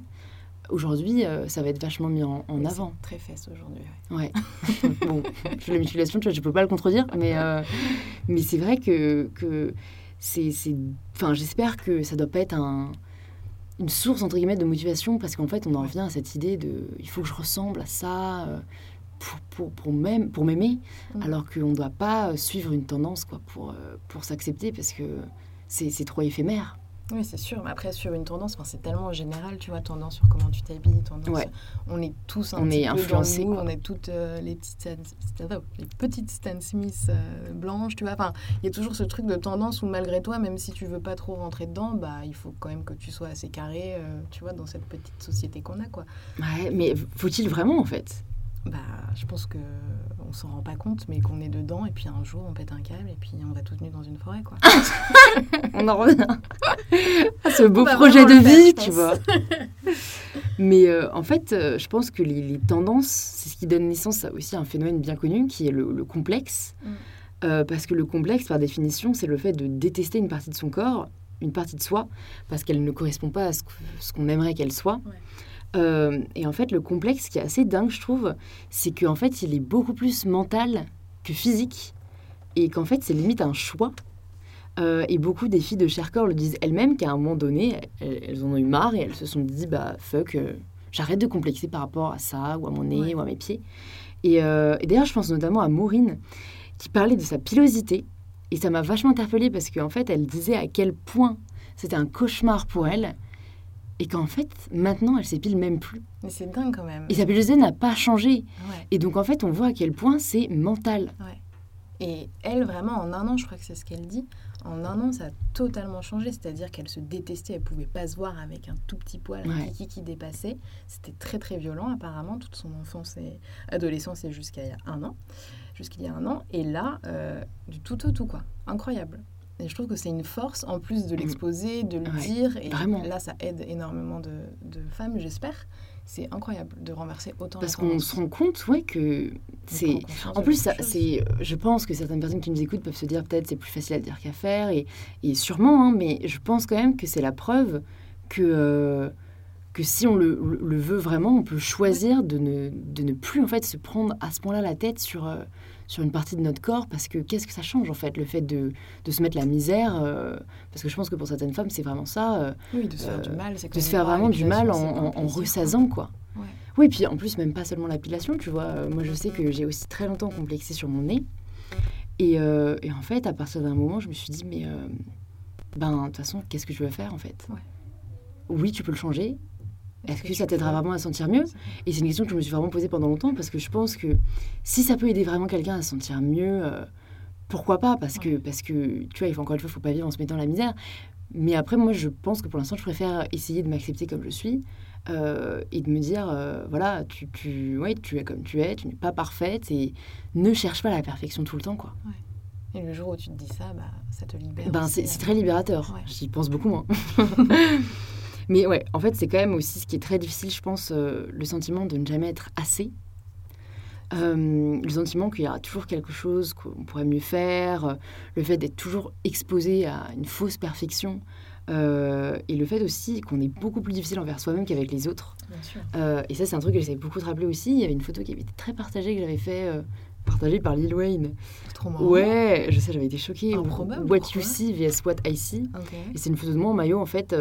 Aujourd'hui, euh, ça va être vachement mis en, avant. Très fesse aujourd'hui. ouais. Bon, je la mutilation, tu vois, je peux pas le contredire, mais, euh, mais c'est vrai que, que c'est, Enfin, j'espère que ça doit pas être un, une source, entre guillemets, de motivation, parce qu'en fait, on en revient à cette idée de il faut que je ressemble à ça euh, pour, pour, pour, m'aim- pour m'aimer, Mm. alors qu'on ne doit pas suivre une tendance quoi, pour, euh, pour s'accepter, parce que c'est, c'est trop éphémère. Oui, c'est sûr. Mais après, sur une tendance, enfin, c'est tellement général, tu vois, tendance sur comment tu t'habilles, tendance. Ouais. On est tous un On petit est peu dans influencés, on est toutes euh, les petites Stan, les petites Stan Smith euh, blanches, tu vois. Enfin, il y a toujours ce truc de tendance où malgré toi, même si tu veux pas trop rentrer dedans, bah, il faut quand même que tu sois assez carré, euh, tu vois, dans cette petite société qu'on a, quoi. Ouais, mais faut-il vraiment, en fait? Bah, je pense que on s'en rend pas compte, mais qu'on est dedans, et puis un jour, on pète un câble, et puis on va toutes nues dans une forêt, quoi. On en revient à ce beau projet de vie, tu vois. Mais euh, en fait, euh, je pense que les, les tendances, c'est ce qui donne naissance à aussi un phénomène bien connu qui est le, le complexe. Mm. Euh, parce que le complexe, par définition, c'est le fait de détester une partie de son corps, une partie de soi, parce qu'elle ne correspond pas à ce qu'on aimerait qu'elle soit. Ouais. Euh, et en fait, le complexe, qui est assez dingue, je trouve, c'est qu'en fait, il est beaucoup plus mental que physique, et qu'en fait, c'est limite un choix. Euh, et beaucoup des filles de Chercorps le disent elles-mêmes qu'à un moment donné, elles, elles en ont eu marre et elles se sont dit bah fuck, euh, j'arrête de complexer par rapport à ça ou à mon nez Ouais. ou à mes pieds. Et, et d'ailleurs, je pense notamment à Maureen, qui parlait de sa pilosité. Et ça m'a vachement interpellée parce qu'en fait, elle disait à quel point c'était un cauchemar pour elle. Et qu'en fait, maintenant, elle s'épile même plus. Mais c'est dingue quand même. Et sa pilosité n'a pas changé. Ouais, Et donc, en fait, on voit à quel point c'est mental. ouais. Et elle, vraiment, en un an, je crois que c'est ce qu'elle dit, en un an, ça a totalement changé. C'est-à-dire qu'elle se détestait, elle pouvait pas se voir avec un tout petit poil, un Ouais. kiki qui dépassait. C'était très, très violent, apparemment, toute son enfance et adolescence et jusqu'à il y a un an. Jusqu'il y a un an. Et là, euh, du tout au tout, quoi. Incroyable. Et je trouve que c'est une force, en plus de l'exposer, de le Mm. Ouais, dire. Et vraiment. là, ça aide énormément de, de femmes, j'espère. C'est incroyable de renverser autant Parce qu'on se rend compte, ouais, que c'est. En plus, c'est, je pense que certaines personnes qui nous écoutent peuvent se dire peut-être c'est plus facile à dire qu'à faire, et, et sûrement, hein, mais je pense quand même que c'est la preuve que, euh, que si on le, le- le veut vraiment, on peut choisir de ne, de ne plus en fait se prendre à ce point-là la tête sur, euh, sur une partie de notre corps, parce que qu'est-ce que ça change en fait, le fait de, de se mettre la misère, euh, parce que je pense que pour certaines femmes c'est vraiment ça, euh, Oui, de se faire euh, du mal. c'est de se faire vraiment du mal en, en- plaisir, quoi. Ouais. Oui, puis en plus, même pas seulement l'épilation, tu vois. Euh, Moi, je sais que j'ai aussi très longtemps complexé sur mon nez. Et, euh, et en fait, à partir d'un moment, je me suis dit, mais euh, ben, de toute façon, qu'est-ce que tu veux faire en fait? Ouais. Oui, tu peux le changer. Est-ce que ça t'aidera vraiment à se sentir mieux Et c'est une question que je me suis vraiment posée pendant longtemps parce que je pense que si ça peut aider vraiment quelqu'un à se sentir mieux, euh, pourquoi pas? Parce que, parce que, tu vois, il faut encore une fois, il faut pas vivre en se mettant la misère. Mais après, moi, je pense que pour l'instant, je préfère essayer de m'accepter comme je suis euh, et de me dire, euh, voilà, tu, tu, ouais, tu es comme tu es, tu n'es pas parfaite et ne cherche pas la perfection tout le temps, quoi. Et le jour où tu te dis ça, bah, ça te libère. Ben, c'est c'est très libérateur. Ouais. J'y pense beaucoup moins. Mais ouais, en fait, c'est quand même aussi ce qui est très difficile, je pense, euh, le sentiment de ne jamais être assez. Euh, le sentiment qu'il y aura toujours quelque chose qu'on pourrait mieux faire, euh, le fait d'être toujours exposé à une fausse perfection, euh, et le fait aussi qu'on est beaucoup plus difficile envers soi-même qu'avec les autres. Bien sûr. Euh, et ça, c'est un truc que j'essaie beaucoup de rappeler aussi. Il y avait une photo qui avait été très partagée que j'avais fait, euh, partagée par Lil Wayne. C'est trop marrant. Ouais, je sais, j'avais été choquée. Improbable, What you see vs what I see. Et c'est une photo de moi en maillot, en fait.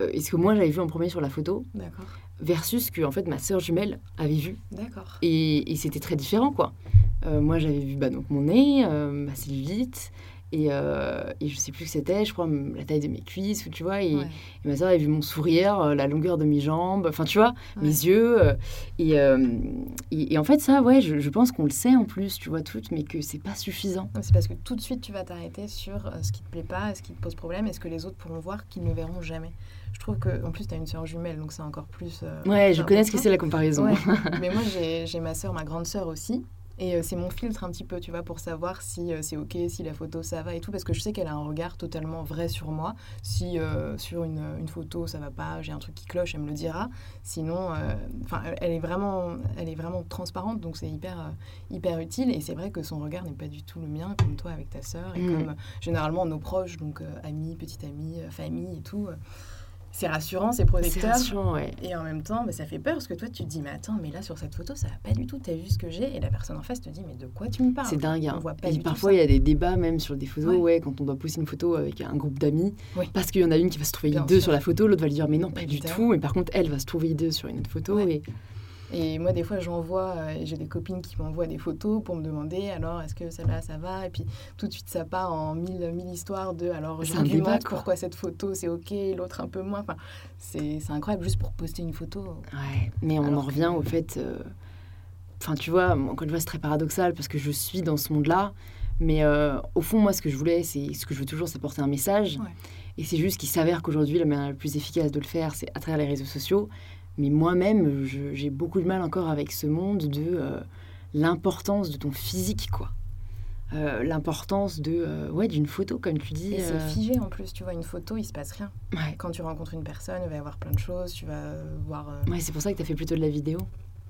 Euh, et ce que moi j'avais vu en premier sur la photo, versus que en fait ma sœur jumelle avait vu. D'accord. Et, et c'était très différent, quoi. Euh, moi j'avais vu bah, donc mon nez, euh, ma cellulite, et, euh, et je sais plus ce que c'était, je crois la taille de mes cuisses, ou tu vois. Et, Ouais. et ma sœur avait vu mon sourire, euh, la longueur de mes jambes, enfin tu vois, Ouais. mes yeux. euh, et, euh, et, en fait, ça, ouais, je, je pense qu'on le sait en plus, tu vois, toutes, mais que c'est pas suffisant. C'est parce que tout de suite, tu vas t'arrêter sur ce qui te plaît pas, ce qui te pose problème, et ce que les autres pourront voir qu'ils ne verront jamais. Je trouve que, en plus, tu as une sœur jumelle, donc c'est encore plus. euh, Ouais, je connais ce que c'est la comparaison. Ouais. Mais moi, j'ai ma sœur, ma grande sœur aussi. Et euh, c'est mon filtre un petit peu, tu vois, pour savoir si euh, c'est OK, si la photo ça va et tout, parce que je sais qu'elle a un regard totalement vrai sur moi. Si euh, sur une, une photo ça va pas, j'ai un truc qui cloche, elle me le dira. Sinon, enfin, elle- elle est vraiment, elle est vraiment transparente, donc c'est hyper, euh, hyper utile. Et c'est vrai que son regard n'est pas du tout le mien, comme toi avec ta sœur, et Mm. comme généralement nos proches, donc amis, petite amie, famille et tout. C'est rassurant, c'est protecteur. ouais. Et en même temps, bah, ça fait peur parce que toi, tu te dis, mais attends, mais là, sur cette photo, ça va pas du tout. T'as vu ce que j'ai? Et la personne en face te dit, mais de quoi tu me parles? C'est dingue. On Hein. voit pas Et du parfois, il y a des débats même sur des photos, Ouais. ouais. quand on doit poster une photo avec un groupe d'amis. Parce qu'il y en a une qui va se trouver Bien sûr. sur la photo, l'autre va lui dire, mais non, pas du tout. Mais par contre, elle va se trouver hideux sur une autre photo. Et... Et moi, des fois, j'envoie, euh, j'ai des copines qui m'envoient des photos pour me demander, alors, est-ce que celle-là, ça va? Et puis, tout de suite, ça part en mille, mille histoires de, alors, un débat, pourquoi cette photo, c'est OK, l'autre un peu moins. Enfin, c'est incroyable, juste pour poster une photo. Ouais. Mais on en revient que- au fait. euh, Enfin, tu vois, encore une fois, c'est très paradoxal parce que je suis dans ce monde-là. Mais euh, au fond, moi, ce que je voulais, c'est ce que je veux toujours, c'est porter un message. Ouais. Et c'est juste qu'il s'avère qu'aujourd'hui, la manière la plus efficace de le faire, c'est à travers les réseaux sociaux. Mais moi-même, j'ai beaucoup de mal encore avec ce monde de euh, l'importance de ton physique, quoi. Euh, l'importance de euh, ouais d'une photo, comme tu dis. Et c'est figé en plus, tu vois, une photo, il se passe rien. ouais. Quand tu rencontres une personne, il va y avoir plein de choses, tu vas voir. Ouais, c'est pour ça que tu as fait plutôt de la vidéo.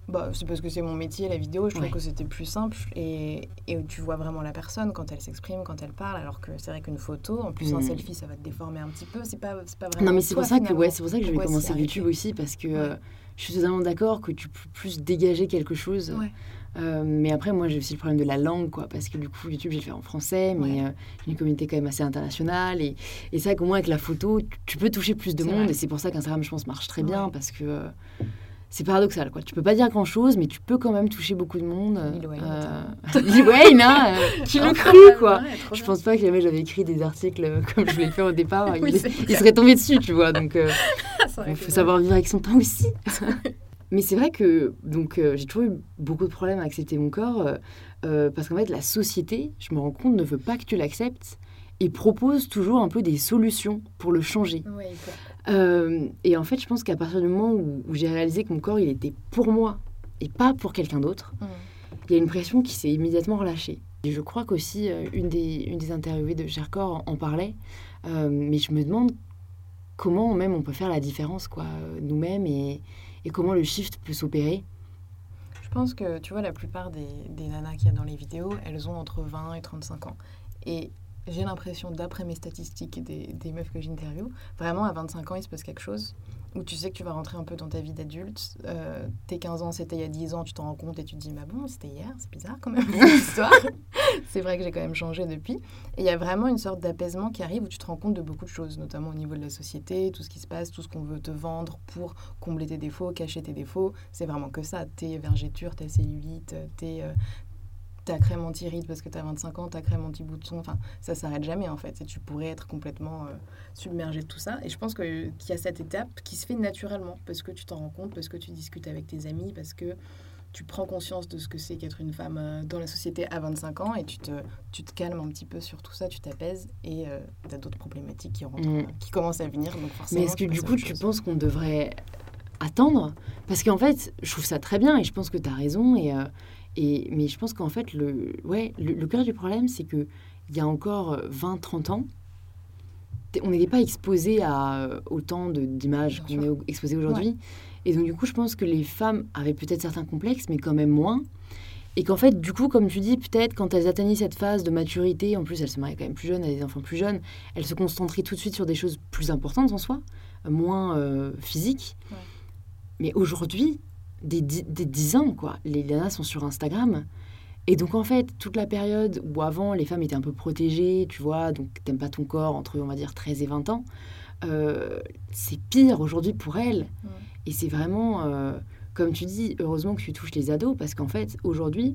Bah, c'est parce que c'est mon métier, la vidéo. Je trouve Ouais. que c'était plus simple et, et tu vois vraiment la personne quand elle s'exprime, quand elle parle. Alors que c'est vrai qu'une photo, en plus un Mm. selfie, ça va te déformer un petit peu. C'est pas, c'est pas vraiment. Non, mais c'est pour ça que ouais, c'est pour ça que je vais commencer YouTube aussi parce que euh, je suis totalement d'accord que tu peux plus dégager quelque chose. Ouais. Euh, mais après, moi, j'ai aussi le problème de la langue, quoi, parce que du coup, YouTube, j'ai fait en français, mais Ouais. euh, j'ai une communauté quand même assez internationale. Et, et c'est vrai qu'au moins, avec la photo, tu, tu peux toucher plus de monde. vrai. Et c'est pour ça qu'Instagram, je pense, marche très bien, parce que euh, c'est paradoxal, quoi. Tu peux pas dire grand-chose, mais tu peux quand même toucher beaucoup de monde. Lil Wayne, Euh, Lil Wayne, hein, euh, qui le cru, quoi. trop Je bien. pense pas que jamais j'avais écrit des articles euh, comme je l'ai fait au départ. Oui, il, il serait tombé dessus, tu vois. Donc, euh, il faut savoir vivre avec son temps aussi. Mais c'est vrai que donc euh, j'ai toujours eu beaucoup de problèmes à accepter mon corps euh, euh, parce qu'en fait la société, je me rends compte, ne veut pas que tu l'acceptes et propose toujours un peu des solutions pour le changer. Faut- Euh, et en fait, je pense qu'à partir du moment où, où j'ai réalisé que mon corps il était pour moi et pas pour quelqu'un d'autre, Mm. il y a une pression qui s'est immédiatement relâchée. Et je crois qu'aussi euh, une, des, une des interviewées de Cherkor en, en parlait, Euh, mais je me demande comment même on peut faire la différence quoi, nous-mêmes et, et comment le shift peut s'opérer. Je pense que, tu vois, la plupart des, des nanas qu'il y a dans les vidéos, elles ont entre 20 et 35 ans. Et j'ai l'impression, d'après mes statistiques des, des meufs que j'interviewe, vraiment à 25 ans, il se passe quelque chose où tu sais que tu vas rentrer un peu dans ta vie d'adulte. Euh, tes 15 ans, c'était il y a 10 ans, tu t'en rends compte et tu te dis, bah bon, c'était hier, c'est bizarre quand même, cette histoire. c'est vrai que j'ai quand même changé depuis. Et il y a vraiment une sorte d'apaisement qui arrive où tu te rends compte de beaucoup de choses, notamment au niveau de la société, tout ce qui se passe, tout ce qu'on veut te vendre pour combler tes défauts, cacher tes défauts. C'est vraiment que ça. Tes vergetures, ta cellulite, tes, euh, ta crème anti-rides parce que tu as 25 ans, ta crème anti-bouton. Enfin, ça s'arrête jamais en fait. Et tu pourrais être complètement euh, submergé de tout ça. Et je pense que- qu'il y a cette étape qui se fait naturellement parce que tu t'en rends compte, parce que tu discutes avec tes amis, parce que tu prends conscience de ce que c'est qu'être une femme euh, dans la société à 25 ans et tu te, tu te calmes un petit peu sur tout ça, tu t'apaises et tu as d'autres problématiques qui, rentrent, Mm. qui commencent à venir. Donc forcément, Mais est-ce que du coup tu penses qu'on devrait attendre? Parce qu'en fait, je trouve ça très bien et je pense que tu as raison. Et, euh, et, mais je pense qu'en fait, le, ouais, le, le cœur du problème, c'est qu'il y a encore 20-30 ans, t- on n'était pas exposé à euh, autant d'images qu'on est exposé aujourd'hui. Et donc, du coup, je pense que les femmes avaient peut-être certains complexes, mais quand même moins. Et qu'en fait, du coup, comme tu dis, peut-être quand elles atteignaient cette phase de maturité, en plus elles se mariaient quand même plus jeunes, elles avaient des enfants plus jeunes, elles se concentraient tout de suite sur des choses plus importantes en soi, euh, moins euh, physiques. Ouais. Mais aujourd'hui, des, dix- des 10 ans, quoi, les nanas sont sur Instagram. Et donc, en fait, toute la période où avant, les femmes étaient un peu protégées, tu vois, donc t'aimes pas ton corps entre, on va dire, 13 et 20 ans, euh, c'est pire aujourd'hui pour elles. Et c'est vraiment, euh, comme tu dis, heureusement que tu touches les ados, parce qu'en fait, aujourd'hui,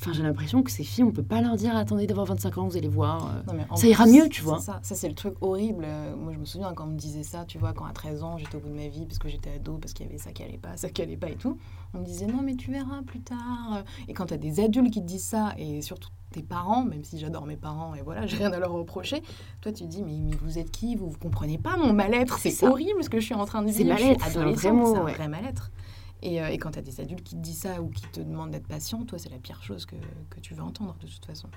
enfin, j'ai l'impression que ces filles, on peut pas leur dire, attendez d'avoir 25 ans, vous allez voir. euh. Non, Ça ira mieux, tu c'est vois. Ça, ça c'est le truc horrible. Euh, Moi, je me souviens quand on me disait ça, tu vois, quand à 13 ans, j'étais au bout de ma vie parce que j'étais ado, parce qu'il y avait ça qui allait pas, ça qui allait pas et tout. On me disait non, mais tu verras plus tard. Et quand tu as des adultes qui te disent ça, et surtout tes parents, même si j'adore mes parents et voilà, j'ai rien à leur reprocher, toi tu te dis, mais, mais vous êtes qui? Vous vous comprenez pas mon mal-être C'est C'est horrible ce que je suis en train de C'est vivre. Suis mal-être, c'est un vrai mot, c'est un vrai mal-être. Et, euh, et quand tu as des adultes qui te disent ça ou qui te demandent d'être patient, toi, c'est la pire chose que, que tu veux entendre de toute façon.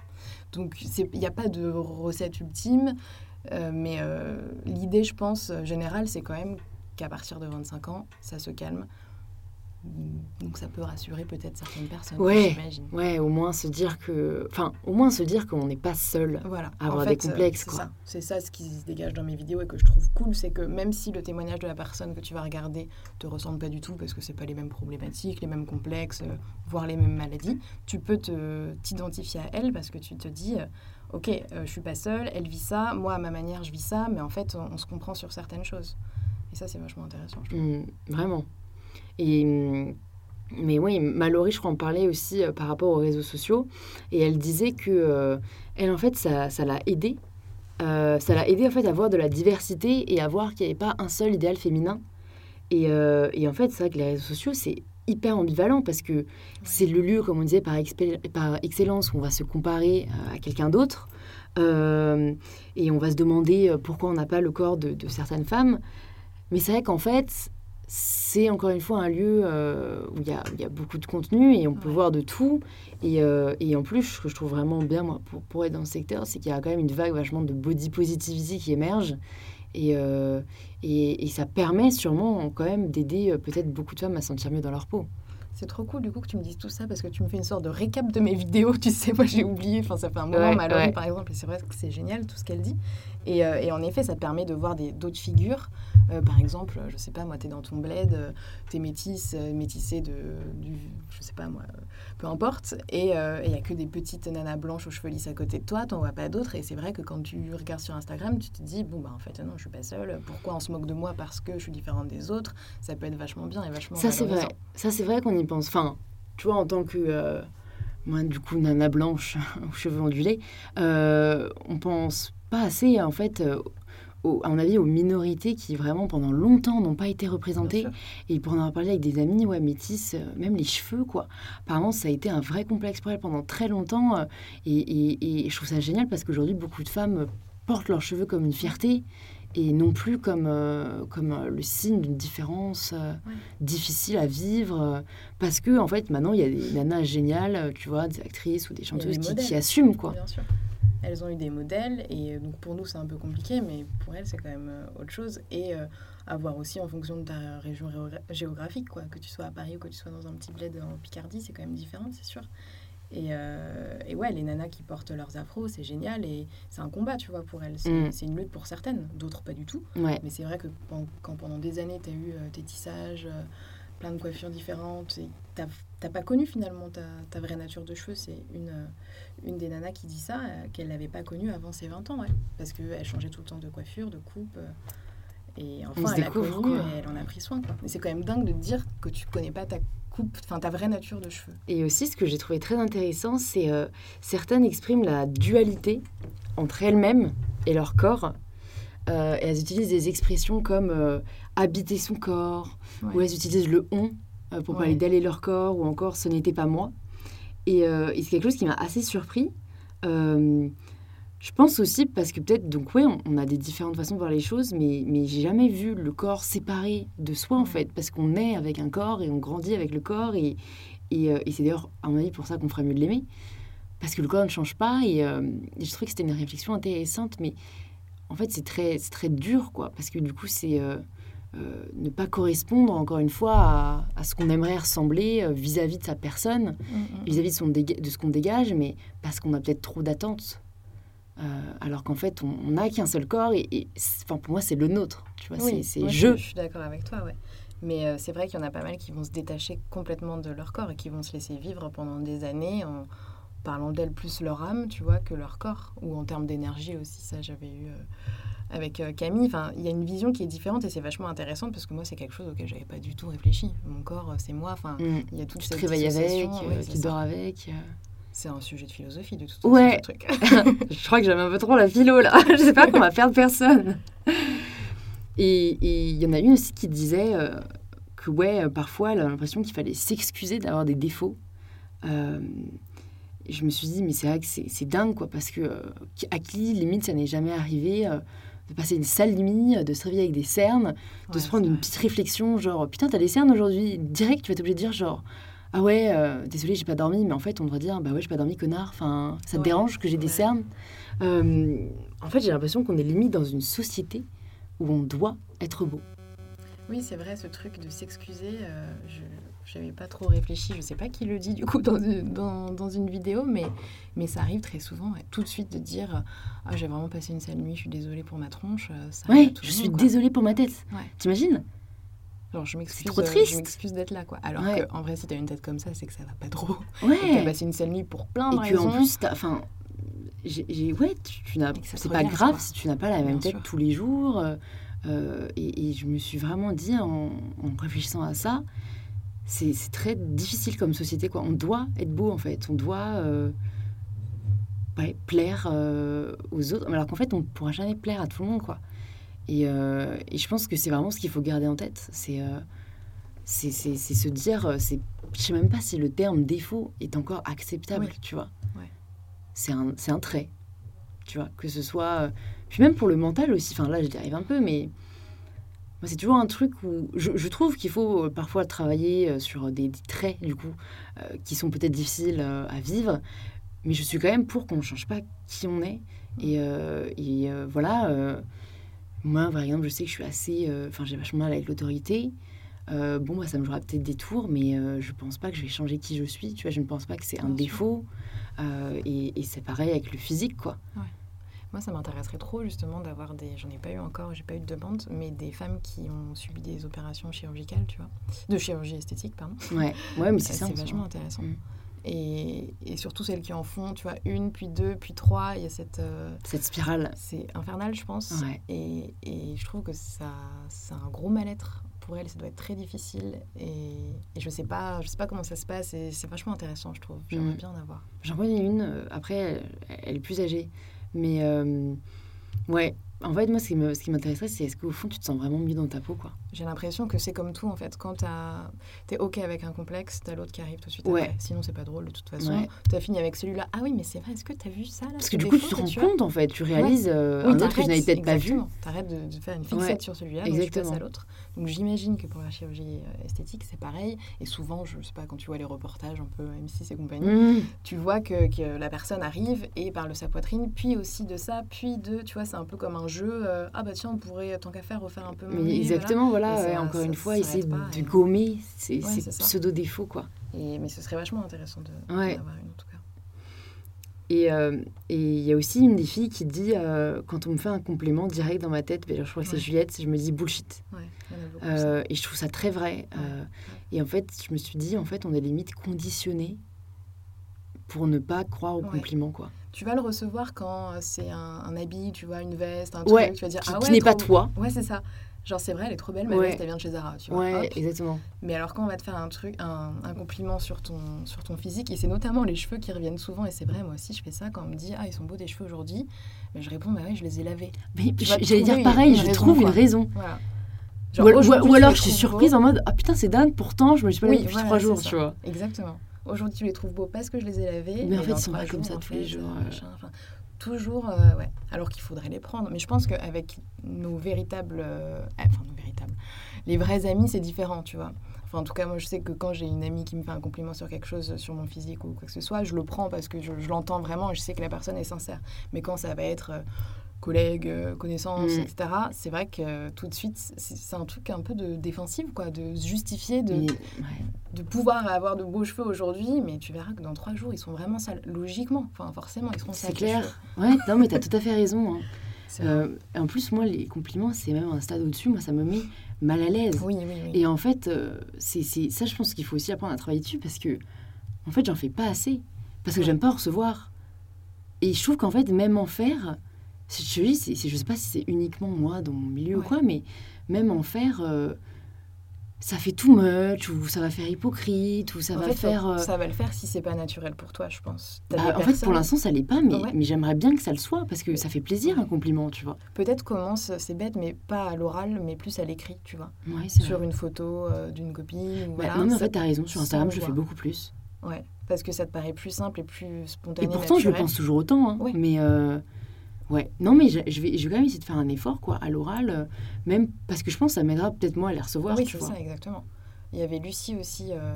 Donc, il n'y a pas de recette ultime, euh, mais euh, l'idée, je pense, générale, c'est quand même qu'à partir de 25 ans, ça se calme. Donc, ça peut rassurer peut-être certaines personnes, Ouais. j'imagine. Ouais, au moins se dire que, enfin, au moins se dire qu'on n'est pas seul. Voilà. Avoir En des complexes, c'est ça. C'est ça ce qui se dégage dans mes vidéos et que je trouve cool, c'est que même si le témoignage de la personne que tu vas regarder te ressemble pas du tout parce que c'est pas les mêmes problématiques, les mêmes complexes, euh, voire les mêmes maladies, tu peux te t'identifier à elle parce que tu te dis, euh, ok, euh, je suis pas seule, elle vit ça, moi à ma manière je vis ça, mais en fait on, on se comprend sur certaines choses. Et ça c'est vachement intéressant. Je trouve. Mm, vraiment. Et, mm, mais oui, Mallory, je crois, en parlait aussi euh, par rapport aux réseaux sociaux. Et elle disait que, euh, elle, en fait, ça ça l'a aidée. Euh, ça l'a aidée, en fait, à voir de la diversité et à voir qu'il n'y avait pas un seul idéal féminin. Et, et en fait, c'est vrai que les réseaux sociaux, c'est hyper ambivalent parce que c'est le lieu, comme on disait, par, par excellence où on va se comparer à quelqu'un d'autre. Et on va se demander pourquoi on n'a pas le corps de, de certaines femmes. Mais c'est vrai qu'en fait, c'est encore une fois un lieu euh, où il y a, il y a beaucoup de contenu et on peut Ouais. voir de tout. Et, euh, et en plus, ce que je trouve vraiment bien moi, pour, pour être dans ce secteur, c'est qu'il y a quand même une vague vachement de body positivity qui émerge. Et, euh, et, et ça permet sûrement quand même d'aider euh, peut-être beaucoup de femmes à se sentir mieux dans leur peau. C'est trop cool du coup que tu me dises tout ça parce que tu me fais une sorte de récap de mes vidéos. Tu sais, moi j'ai oublié, enfin ça fait un moment Ouais, par exemple, et c'est vrai que c'est génial tout ce qu'elle dit. Et, et, en effet, ça te permet de voir d'autres figures. par exemple, je sais pas, moi, tu es dans ton bled, tu es métisse, métissée de, du, je sais pas moi, peu importe. Et il n'y a que des petites nanas blanches aux cheveux lisses à côté de toi, t'en vois pas d'autres. Et c'est vrai que quand tu regardes sur Instagram, tu te dis, bon, bah en fait, non, je suis pas seule. Pourquoi on se moque de moi parce que je suis différente des autres Ça peut être vachement bien et vachement Ça, c'est vrai. Ça, c'est vrai qu'on y pense. Enfin, tu vois, en tant que. Euh, moi, du coup, nana blanche aux cheveux ondulés, euh, on pense pas assez, en fait, euh, à mon avis, aux minorités qui vraiment pendant longtemps n'ont pas été représentées. Et pour en avoir parlé avec des amis, ouais, métis, euh, même les cheveux, quoi. Apparemment, ça a été un vrai complexe pour elles pendant très longtemps. Euh, et, et, je trouve ça génial parce qu'aujourd'hui, beaucoup de femmes portent leurs cheveux comme une fierté et non plus comme, euh, comme le signe d'une différence difficile à vivre. parce que, en fait, maintenant, il y a des nanas géniales, tu vois, des actrices ou des chanteuses qui, qui, assument, quoi. Bien sûr elles ont eu des modèles et euh, donc pour nous c'est un peu compliqué mais pour elles c'est quand même euh, autre chose et euh, à voir aussi en fonction de ta région géographique quoi que tu sois à Paris ou que tu sois dans un petit bled en Picardie c'est quand même différent c'est sûr et, et, ouais les nanas qui portent leurs afros c'est génial et c'est un combat tu vois pour elles c'est mm. une lutte pour certaines d'autres pas du tout mais c'est vrai que quand, pendant des années tu as eu tes tissages plein de coiffures différentes et t'as pas connu finalement ta, ta, vraie nature de cheveux. C'est une, euh, une des nanas qui dit ça, euh, qu'elle n'avait pas connu avant ses 20 ans, ouais, parce qu'elle changeait tout le temps de coiffure, de coupe. Euh, et enfin, elle a connu et elle en a pris soin. Quoi. Mais c'est quand même dingue de dire que tu connais pas ta coupe, enfin ta vraie nature de cheveux. Et aussi, ce que j'ai trouvé très intéressant, c'est certaines expriment la dualité entre elles-mêmes et leur corps. et elles utilisent des expressions comme habiter son corps, ou elles utilisent le on euh, pour parler d'aller leur corps ou encore ce n'était pas moi. Euh, et, c'est quelque chose qui m'a assez surpris. Euh, je pense aussi parce que peut-être, donc oui, on, a des différentes façons de voir les choses, mais, mais j'ai jamais vu le corps séparé de soi en fait, parce qu'on est avec un corps et on grandit avec le corps, et, et, et c'est d'ailleurs, à mon avis, pour ça qu'on ferait mieux de l'aimer, parce que le corps ne change pas, et, je trouvais que c'était une réflexion intéressante, mais en fait c'est très, très dur, quoi, parce que du coup c'est euh, ne pas correspondre, encore une fois, à, ce qu'on aimerait ressembler euh, vis-à-vis de sa personne, mm, mm. vis-à-vis de, de, ce qu'on dégage, mais parce qu'on a peut-être trop d'attentes. Euh, alors qu'en fait, on n'a qu'un seul corps et, enfin, pour moi, c'est le nôtre. Tu vois, c'est je. Je suis d'accord avec toi, ouais. Mais c'est vrai qu'il y en a pas mal qui vont se détacher complètement de leur corps et qui vont se laisser vivre pendant des années en parlant d'elles plus leur âme, tu vois, que leur corps. Ou en termes d'énergie aussi, ça, j'avais eu avec euh, Camille. Enfin, il y a une vision qui est différente et c'est vachement intéressant parce que moi, c'est quelque chose auquel j'avais pas du tout réfléchi. Mon corps, euh, c'est moi. Enfin, mm. il y a toute tu cette te avec, euh, tu dors avec. C'est un sujet de philosophie de toute façon. Ouais. Truc. je crois que j'aime un peu trop la philo là. je sais pas qu'on va perdre personne. Et il y en a une aussi qui disait que ouais, parfois elle a l'impression qu'il fallait s'excuser d'avoir des défauts. je me suis dit mais c'est vrai que c'est dingue quoi parce que à qui limite ça n'est jamais arrivé de passer une sale nuit, de se réveiller avec des cernes, de se prendre une petite réflexion, genre putain, t'as des cernes aujourd'hui Direct, tu vas être obligé de dire genre ah ouais, euh, désolé, j'ai pas dormi, mais en fait, on devrait dire bah ouais, j'ai pas dormi, connard. Enfin, ça te dérange que j'ai des cernes euh, En fait, j'ai l'impression qu'on est limite dans une société où on doit être beau. Oui, c'est vrai, ce truc de s'excuser. Euh, je j'avais pas trop réfléchi, je sais pas qui le dit du coup dans, dans, dans une vidéo, mais, mais ça arrive très souvent, tout de suite de dire Ah, j'ai vraiment passé une sale nuit, je suis désolée pour ma tronche. Euh, oui, je suis désolée pour ma tête. Ouais. T'imagines? Genre, je m'excuse, trop triste. je m'excuse d'être là, quoi. Alors qu'en vrai, si t'as une tête comme ça, c'est que ça va pas trop. Ouais. T'as passé une sale nuit pour plein de Et raisons. Et en plus, enfin, j'ai, ouais, tu, n'as, c'est pas grave si tu n'as pas la même tête tous les jours. Euh, euh, et, et, je me suis vraiment dit, en, en réfléchissant à ça, c'est très difficile comme société. Quoi. On doit être beau, en fait. On doit euh, plaire euh, aux autres. Alors qu'en fait, on ne pourra jamais plaire à tout le monde. Quoi. Et, euh, et je pense que c'est vraiment ce qu'il faut garder en tête. C'est c'est se dire... Je ne sais même pas si le terme défaut est encore acceptable, tu vois. C'est un, un trait, tu vois. Que ce soit... Puis même pour le mental aussi. Enfin, là, je dérive un peu, mais c'est toujours un truc où je, trouve qu'il faut euh, parfois travailler euh, sur des, traits, du coup, euh, qui sont peut-être difficiles à vivre, mais je suis quand même pour qu'on ne change pas qui on est. Et, et voilà, moi, par exemple, je sais que je suis assez. Enfin, j'ai vachement mal avec l'autorité. bon, bah, ça me jouera peut-être des tours, mais je ne pense pas que je vais changer qui je suis. Tu vois, je ne pense pas que c'est un défaut. et, et c'est pareil avec le physique, quoi. Moi, ça m'intéresserait trop justement d'avoir des. J'en ai pas eu encore, j'ai pas eu de demande, mais des femmes qui ont subi des opérations chirurgicales, tu vois. De chirurgie esthétique, pardon. Ouais, ouais mais c'est ça. C'est vachement intéressant. Mm. Et, et, surtout celles qui en font, tu vois, une, puis deux, puis trois. Il y a cette. Euh, cette spirale. C'est infernal, je pense. Et, et, je trouve que ça, c'est un gros mal-être pour elles. Ça doit être très difficile. Et, et, je sais pas, je sais pas comment ça se passe. Et c'est vachement intéressant, je trouve. J'aimerais mm. bien en avoir. J'en connais une. Euh, après, elle, est plus âgée. Mais euh, ouais, en fait, moi, ce qui m'intéresserait, c'est est-ce qu'au fond, tu te sens vraiment mieux dans ta peau, quoi? J'ai l'impression que c'est comme tout, en fait. Quand tu es OK avec un complexe, t'as l'autre qui arrive tout de suite ouais. Sinon, c'est pas drôle, de toute façon. Ouais. Tu as fini avec celui-là. Ah oui, mais c'est vrai, est-ce que tu as vu ça là, Parce que du coup, tu te rends compte, en fait. Tu réalises euh, un autre que je n'avais peut-être pas vu. Tu arrêtes de, faire une fixette sur celui-là, donc tu passes à l'autre. Donc, j'imagine que pour la chirurgie euh, esthétique, c'est pareil. Et souvent, je sais pas, quand tu vois les reportages un peu M6 et compagnie, mmh. tu vois que, que, la personne arrive et parle de sa poitrine, puis aussi de ça, puis de, tu vois, c'est un peu comme un jeu. Euh, ah bah tiens, on pourrait, tant qu'à faire, refaire un peu Mais exactement, voilà, encore une fois, essayer de gommer ces, pseudo-défauts, quoi. Et, mais ce serait vachement intéressant de, ouais. avoir une, en tout cas. Euh, et il y a aussi une des filles qui dit, euh, quand on me fait un complément direct dans ma tête, ben, je crois que c'est Juliette, je me dis bullshit. Euh, et je trouve ça très vrai. et en fait, je me suis dit, en fait, on est limite conditionné pour ne pas croire aux compliments, quoi tu vas le recevoir quand euh, c'est un, habit, tu vois, une veste, un truc, tu vas dire qui, ah ouais, qui n'est pas toi. Ouais, c'est ça. Genre c'est vrai, elle est trop belle, ma veste elle vient de chez Zara, tu vois. Ouais, exactement. Mais alors quand on va te faire un truc, un, compliment sur ton sur ton physique, et c'est notamment les cheveux qui reviennent souvent, et c'est vrai, moi aussi je fais ça quand on me dit ah ils sont beaux tes cheveux aujourd'hui, mais je réponds bah oui je les ai lavés. Mais j'allais dire pareil, je trouve une raison. Voilà. Ou, alors je suis surprise en mode ah putain c'est dingue, pourtant je me suis pas oui, depuis trois jours, tu vois. Exactement. Aujourd'hui, tu les trouves beaux parce que je les ai lavés. Mais, en fait, ils sont pas comme ça tous les jours. Euh toujours, euh, ouais. Alors qu'il faudrait les prendre. Mais je pense qu'avec nos véritables, euh, enfin nos véritables, les vrais amis, c'est différent, tu vois. Enfin, en tout cas, moi, je sais que quand j'ai une amie qui me fait un compliment sur quelque chose, sur mon physique ou quoi que ce soit, je le prends parce que je, l'entends vraiment et je sais que la personne est sincère. Mais quand ça va être euh, collègues, euh, connaissances, mm. etc. C'est vrai que tout de suite, c'est un truc un peu de défensif, quoi, de justifier, de, de pouvoir avoir de beaux cheveux aujourd'hui, mais tu verras que dans trois jours, ils sont vraiment sales. Logiquement, enfin, forcément, ils seront sales. C'est clair. Ouais, non, mais tu as tout à fait raison. Hein. Euh, en plus, moi, les compliments, c'est même un stade au-dessus. Moi, ça me met mal à l'aise. Oui, oui, oui. Et en fait, euh, c'est ça, je pense qu'il faut aussi apprendre à travailler dessus parce que, en fait, j'en fais pas assez. Parce que j'aime pas en recevoir. Et je trouve qu'en fait, même en faire, je dis, c'est, je sais pas si c'est uniquement moi dans mon milieu ou quoi, mais même en faire, euh, ça fait too much, ou ça va faire hypocrite, ou ça va faire. Euh, ça va le faire si c'est pas naturel pour toi, je pense. Bah, en fait, pour l'instant, ça l'est pas, mais, mais j'aimerais bien que ça le soit, parce que ça fait plaisir un compliment, tu vois. Peut-être commence, c'est bête, mais pas à l'oral, mais plus à l'écrit, tu vois. sur une photo euh, d'une copine. Bah, voilà, non, mais en fait, t'as raison, sur Instagram, je fais beaucoup plus. Ouais, parce que ça te paraît plus simple et plus spontané. Et pourtant, je le pense toujours autant, hein, mais. Ouais, non, mais je, vais, je vais quand même essayer de faire un effort, quoi, à l'oral, euh, même parce que je pense que ça m'aidera peut-être moi à les recevoir. Oui, c'est ça, exactement. Il y avait Lucie aussi euh,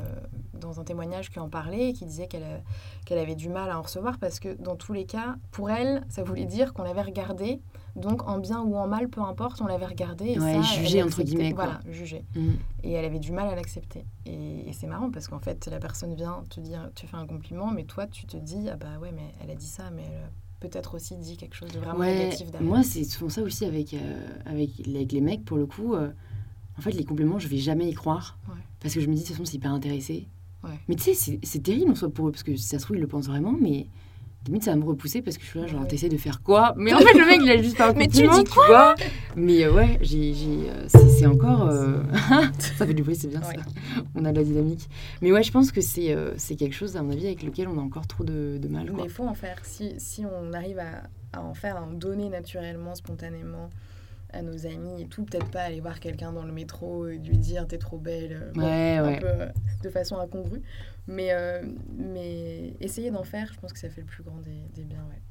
dans un témoignage qui en parlait, qui disait qu'elle euh, qu'elle avait du mal à en recevoir parce que dans tous les cas, pour elle, ça voulait dire qu'on l'avait regardé. Donc en bien ou en mal, peu importe, on l'avait regardé. Et ouais, jugé entre guillemets. Voilà, jugé. Mm. Et elle avait du mal à l'accepter. Et, et c'est marrant parce qu'en fait, la personne vient te dire, tu fais un compliment, mais toi, tu te dis, ah bah ouais, mais elle a dit ça, mais peut-être aussi dit quelque chose de vraiment négatif derrière. Moi, c'est souvent ça aussi avec, euh, avec, avec, les mecs, pour le coup. Euh, en fait, les compliments, je vais jamais y croire. Parce que je me dis, de toute façon, c'est hyper intéressé. Mais tu sais, c'est terrible en soi pour eux, parce que ça se trouve, ils le pensent vraiment, mais limite ça va me repousser parce que je suis là genre ouais. t'essaies de faire quoi? Mais en fait le mec il a juste pas un mais tu dis quoi? mais euh, ouais j'ai euh, c'est encore euh, ça fait du bruit c'est bien ça. On a de la dynamique. Mais ouais je pense que c'est c'est quelque chose à mon avis avec lequel on a encore trop de, de mal mais il faut en faire. Si, si on arrive à, à en faire à en donner naturellement spontanément à nos amis et tout, peut-être pas aller voir quelqu'un dans le métro et lui dire t'es trop belle, ouais, un peu de façon incongrue. Mais, euh, mais essayer d'en faire, je pense que ça fait le plus grand des, des biens, ouais.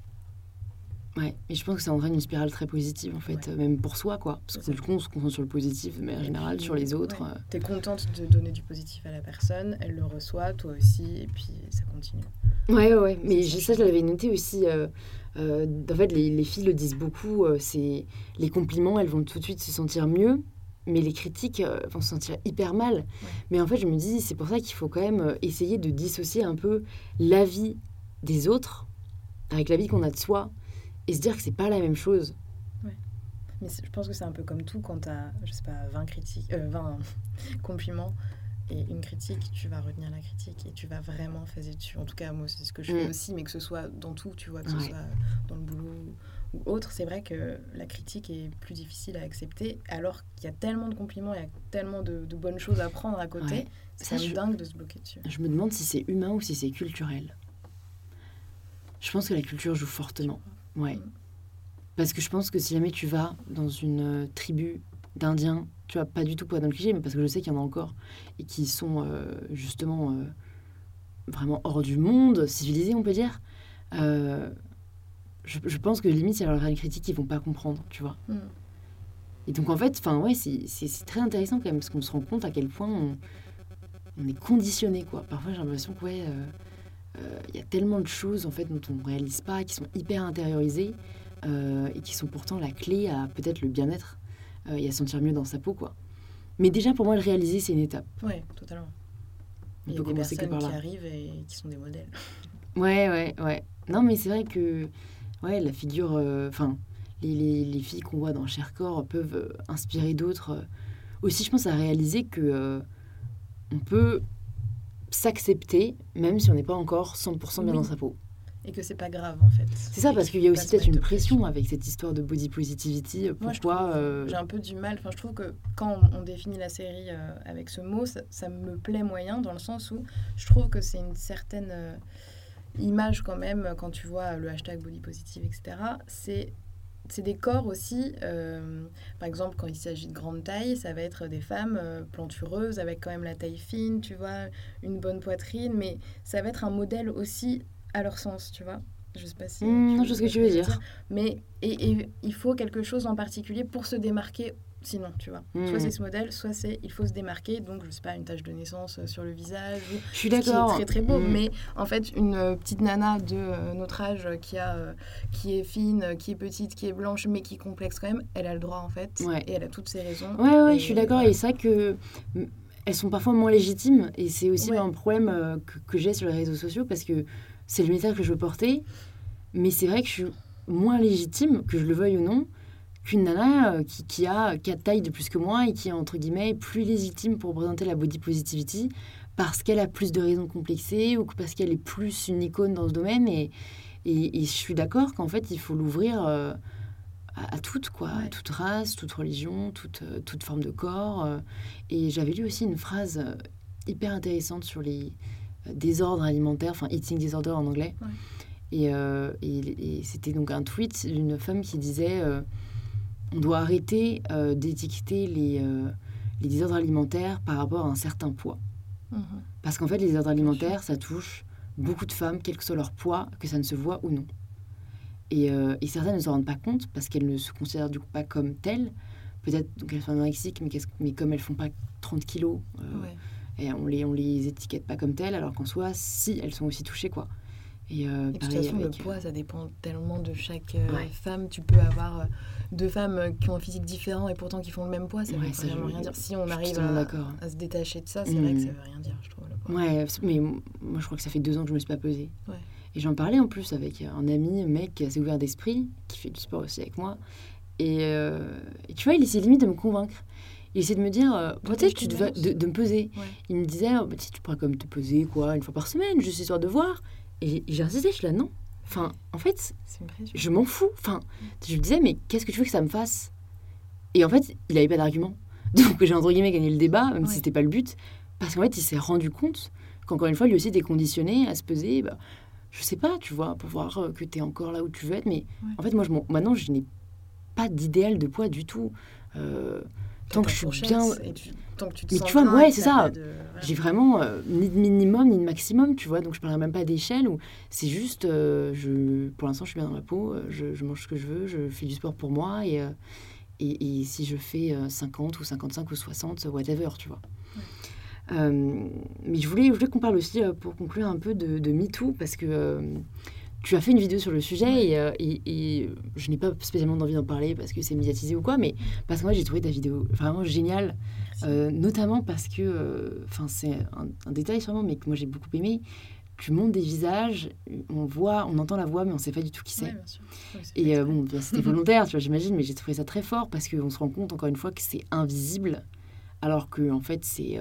Ouais, et je pense que ça entraîne une spirale très positive, en fait, même pour soi, quoi. Parce que du coup, on se concentre sur le positif, mais en général, sur les autres. Ouais. Euh. Tu es contente de donner du positif à la personne, elle le reçoit, toi aussi, et puis ça continue. Ouais, ouais, mais ça, je l'avais noté aussi. Euh, euh, en fait, les, les, filles le disent beaucoup, c'est les compliments, elles vont tout de suite se sentir mieux, mais les critiques euh, vont se sentir hyper mal. Mais en fait, je me dis, c'est pour ça qu'il faut quand même euh, essayer de dissocier un peu l'avis des autres avec l'avis qu'on a de soi. et se dire que c'est pas la même chose. Mais je pense que c'est un peu comme tout quand tu as, je sais pas, 20 critiques, 20 compliments et une critique, tu vas retenir la critique et tu vas vraiment faire dessus. En tout cas, moi, c'est ce que je fais mm. aussi, mais que ce soit dans tout, tu vois, que ce soit dans le boulot ou autre, c'est vrai que la critique est plus difficile à accepter, alors qu'il y a tellement de compliments, il y a tellement de, bonnes choses à prendre à côté. C'est dingue de se bloquer dessus. Je me demande si c'est humain ou si c'est culturel. Je pense que la culture joue fortement. Ouais. Mm. Parce que je pense que si jamais tu vas dans une euh, tribu d'Indiens, tu vois, pas du tout pour dans le cliché, mais parce que je sais qu'il y en a encore, et qui sont euh, justement euh, vraiment hors du monde, civilisés, on peut dire, je, pense que limite, il y a leur une critique, ils vont pas comprendre, tu vois. Mm. Et donc, en fait, enfin, ouais, c'est très intéressant quand même, parce qu'on se rend compte à quel point on, on est conditionné, quoi. Parfois, j'ai l'impression que, ouais, il y a tellement de choses, en fait, dont on ne réalise pas, qui sont hyper intériorisées. Euh, et qui sont pourtant la clé à peut-être le bien-être euh, et à sentir mieux dans sa peau, quoi. Mais déjà, pour moi, le réaliser, c'est une étape. Oui, totalement. Il y a des personnes qui arrivent et qui sont des modèles. Ouais, ouais, ouais. Non, mais c'est vrai que ouais, la figure... Euh, enfin, les, les, les, filles qu'on voit dans Chercorps peuvent inspirer d'autres. Aussi, je pense à réaliser que on peut s'accepter, même si on n'est pas encore 100% bien dans sa peau et que c'est pas grave en fait. C'est ça, parce qu'il y a aussi peut-être une pression, avec cette histoire de body positivity. Pourquoi euh, J'ai un peu du mal. Enfin, je trouve que quand on, définit la série euh, avec ce mot, ça, me plaît moyen dans le sens où je trouve que c'est une certaine euh, image quand même quand tu vois le hashtag body positive, etc. C'est c'est des corps aussi, par exemple, quand il s'agit de grande taille, ça va être des femmes plantureuses avec quand même la taille fine, tu vois, une bonne poitrine, mais ça va être un modèle aussi à leur sens, tu vois. Je sais pas si. Mmh, je sais ce que tu veux dire. Mais et, il faut quelque chose en particulier pour se démarquer. Sinon, tu vois. Soit mmh. c'est ce modèle, soit c'est il faut se démarquer. Donc, je sais pas, une tache de naissance euh, sur le visage. Je suis d'accord. Très très beau. Mmh. Mais en fait, une euh, petite nana de euh, notre âge qui a, qui est fine, qui est petite, qui est blanche, mais qui complexe quand même, elle a le droit en fait. Et elle a toutes ses raisons. Ouais, ouais, je suis d'accord. Et c'est vrai que elles sont parfois moins légitimes. Et c'est aussi un problème que, que j'ai sur les réseaux sociaux parce que c'est le message que je veux porter. Mais c'est vrai que je suis moins légitime, que je le veuille ou non, qu'une nana euh, qui, qui, a quatre tailles de plus que moi et qui est entre guillemets plus légitime pour représenter la body positivity parce qu'elle a plus de raisons complexées ou parce qu'elle est plus une icône dans ce domaine. Et, et, je suis d'accord qu'en fait, il faut l'ouvrir euh, à, toutes, quoi, à toute race, toute religion, toute, euh, toute forme de corps. Et j'avais lu aussi une phrase hyper intéressante sur les, désordre alimentaire, enfin eating disorder en anglais. Et, et, c'était donc un tweet d'une femme qui disait on doit arrêter euh, d'étiqueter les, les désordres alimentaires par rapport à un certain poids. Mhm. Parce qu'en fait, les désordres alimentaires, ça touche beaucoup de femmes, quel que soit leur poids, que ça ne se voit ou non. Et, et certaines ne se rendent pas compte parce qu'elles ne se considèrent du coup pas comme telles. Peut-être qu'elles sont anorexiques, mais, mais comme elles font pas 30 kilos, et on les, on les étiquette pas comme telles, alors qu'en soi, si, elles sont aussi touchées, quoi. Et, euh, de toute façon, le poids, ça dépend tellement de chaque euh, femme. Tu peux avoir euh, deux femmes qui ont un physique différent et pourtant qui font le même poids, ça ne veut vraiment rien dire. Si on arrive à, se détacher de ça, c'est vrai que ça mm. veut rien dire, je trouve. Ouais, mais moi, je crois que ça fait deux ans que je me suis pas pesée. Et j'en parlais en plus avec un ami, un mec assez ouvert d'esprit, qui fait du sport aussi avec moi. Et, et tu vois, il essaie limite de me convaincre. Il essaie de me dire, euh, peut-être tu devais, de, me peser. Il me disait, oh, bah, tu pourrais comme te peser quoi, une fois par semaine, juste histoire de voir. Et, j'ai insisté, je suis là, non. Enfin, en fait, je m'en fous. Enfin, je me disais, mais qu'est-ce que tu veux que ça me fasse? Et en fait, il n'avait pas d'argument. Donc j'ai entre guillemets gagné le débat, même si c'était pas le but. Parce qu'en fait, il s'est rendu compte qu'encore une fois, lui aussi était conditionné à se peser. Bah, je sais pas, tu vois, pour voir euh, que tu es encore là où tu veux être. Mais en fait, moi, je maintenant, je n'ai pas d'idéal de poids du tout. Euh, tant que je suis bien. tant que tu te mais tu vois, ouais, c'est ça. J'ai vraiment euh, ni de minimum ni de maximum, tu vois. Donc je parlerai même pas d'échelle. Ou c'est juste, euh, je, pour l'instant, je suis bien dans la peau. Euh, je, mange ce que je veux. Je fais du sport pour moi et et, et, si je fais 50 ou 55 ou 60, whatever, tu vois. mais je voulais, je voulais qu'on parle aussi, pour conclure un peu de, de MeToo, parce que tu as fait une vidéo sur le sujet euh, et, et, je n'ai pas spécialement envie d'en parler parce que c'est médiatisé ou quoi, mais parce que moi j'ai trouvé ta vidéo vraiment géniale, euh, notamment parce que, euh, enfin c'est un, détail sûrement, mais que moi j'ai beaucoup aimé. tu montes des visages, on voit, on entend la voix, mais on sait pas du tout qui c'est. Ouais. Ouais, Et bon, c'était volontaire, tu vois, j'imagine, mais j'ai trouvé ça très fort parce qu'on se rend compte encore une fois que c'est invisible, alors que en fait c'est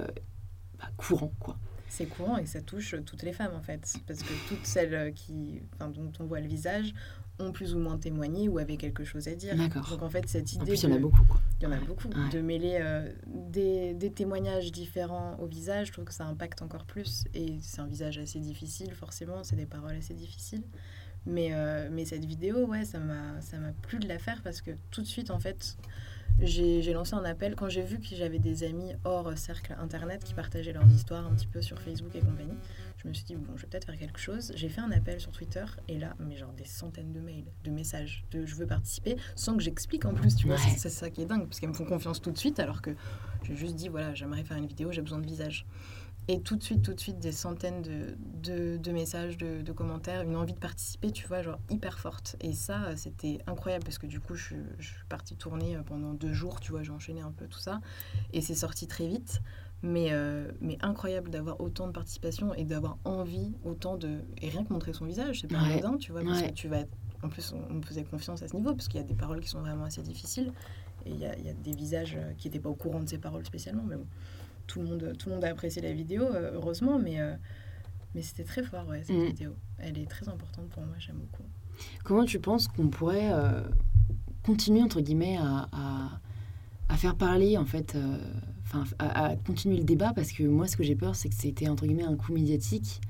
bah, courant, quoi. C'est courant et ça touche toutes les femmes en fait. Parce que toutes celles qui, enfin, dont on voit le visage ont plus ou moins témoigné ou avaient quelque chose à dire. Donc en fait, cette idée. En plus, il y en a beaucoup, quoi. Il y en a Ouais. beaucoup. Ouais. De mêler euh, des, des témoignages différents au visage, je trouve que ça impacte encore plus. Et c'est un visage assez difficile, forcément, c'est des paroles assez difficiles. Mais, euh, mais cette vidéo, ouais, ça m'a ça m'a plu de la faire parce que tout de suite, en fait, j'ai lancé un appel. Quand j'ai vu que j'avais des amis hors cercle internet qui partageaient leurs histoires un petit peu sur Facebook et compagnie, je me suis dit, bon, je vais peut-être faire quelque chose. J'ai fait un appel sur Twitter et là, mais genre des centaines de mails, de messages, de je veux participer, sans que j'explique en plus, tu vois, Ouais. c'est ça qui est dingue, parce qu'elles me font confiance tout de suite, alors que j'ai juste dit, voilà, j'aimerais faire une vidéo, j'ai besoin de visage. Et tout de suite, tout de suite, des centaines de, de, de messages, de, de commentaires, une envie de participer, tu vois, genre hyper forte. Et ça, euh, c'était incroyable parce que du coup, je, je suis partie tourner euh, pendant deux jours, tu vois, j'ai enchaîné un peu tout ça. Et c'est sorti très vite. Mais, euh, mais incroyable d'avoir autant de participation et d'avoir envie autant de. Et rien que montrer son visage, c'est pas Ouais. anodin, tu vois, parce Ouais. que tu vas. être- En plus, on, me faisait confiance à ce niveau parce qu'il y a des paroles qui sont vraiment assez difficiles. Et il y a, il y a des visages qui n'étaient pas au courant de ces paroles spécialement. Mais bon, tout le monde, tout le monde a apprécié la vidéo, euh, heureusement. Mais, euh, mais c'était très fort, ouais, cette Mm. vidéo. Elle est très importante pour moi, j'aime beaucoup. Comment tu penses qu'on pourrait euh, continuer, entre guillemets, à, à, à faire parler, en fait, euh, enfin, à, à continuer le débat? Parce que moi, ce que j'ai peur, c'est que c'était, entre guillemets, un coup médiatique.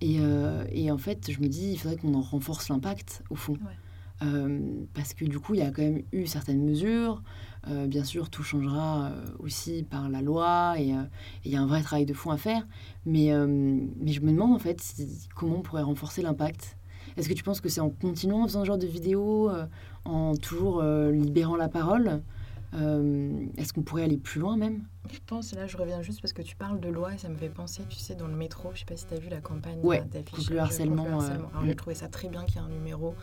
Et, euh, et en fait, je me dis, il faudrait qu'on en renforce l'impact, au fond. Ouais. Parce que du coup, il y a quand même eu certaines mesures. Euh, bien sûr, tout changera euh, aussi par la loi et euh, il y a un vrai travail de fond à faire. Mais, euh, mais je me demande en fait si- comment on pourrait renforcer l'impact. Est-ce que tu penses que c'est en continuant en faisant ce genre de vidéos, euh, en toujours euh, libérant la parole Euh, Est-ce qu'on pourrait aller plus loin même? Je pense, là, je reviens juste parce que tu parles de loi et ça me fait penser, tu sais, dans le métro, je sais pas si tu as vu la campagne Ouais, d'affichage le harcèlement, contre le harcèlement. euh, Alors, mm. j'ai trouvé ça très bien qu'il y ait un numéro,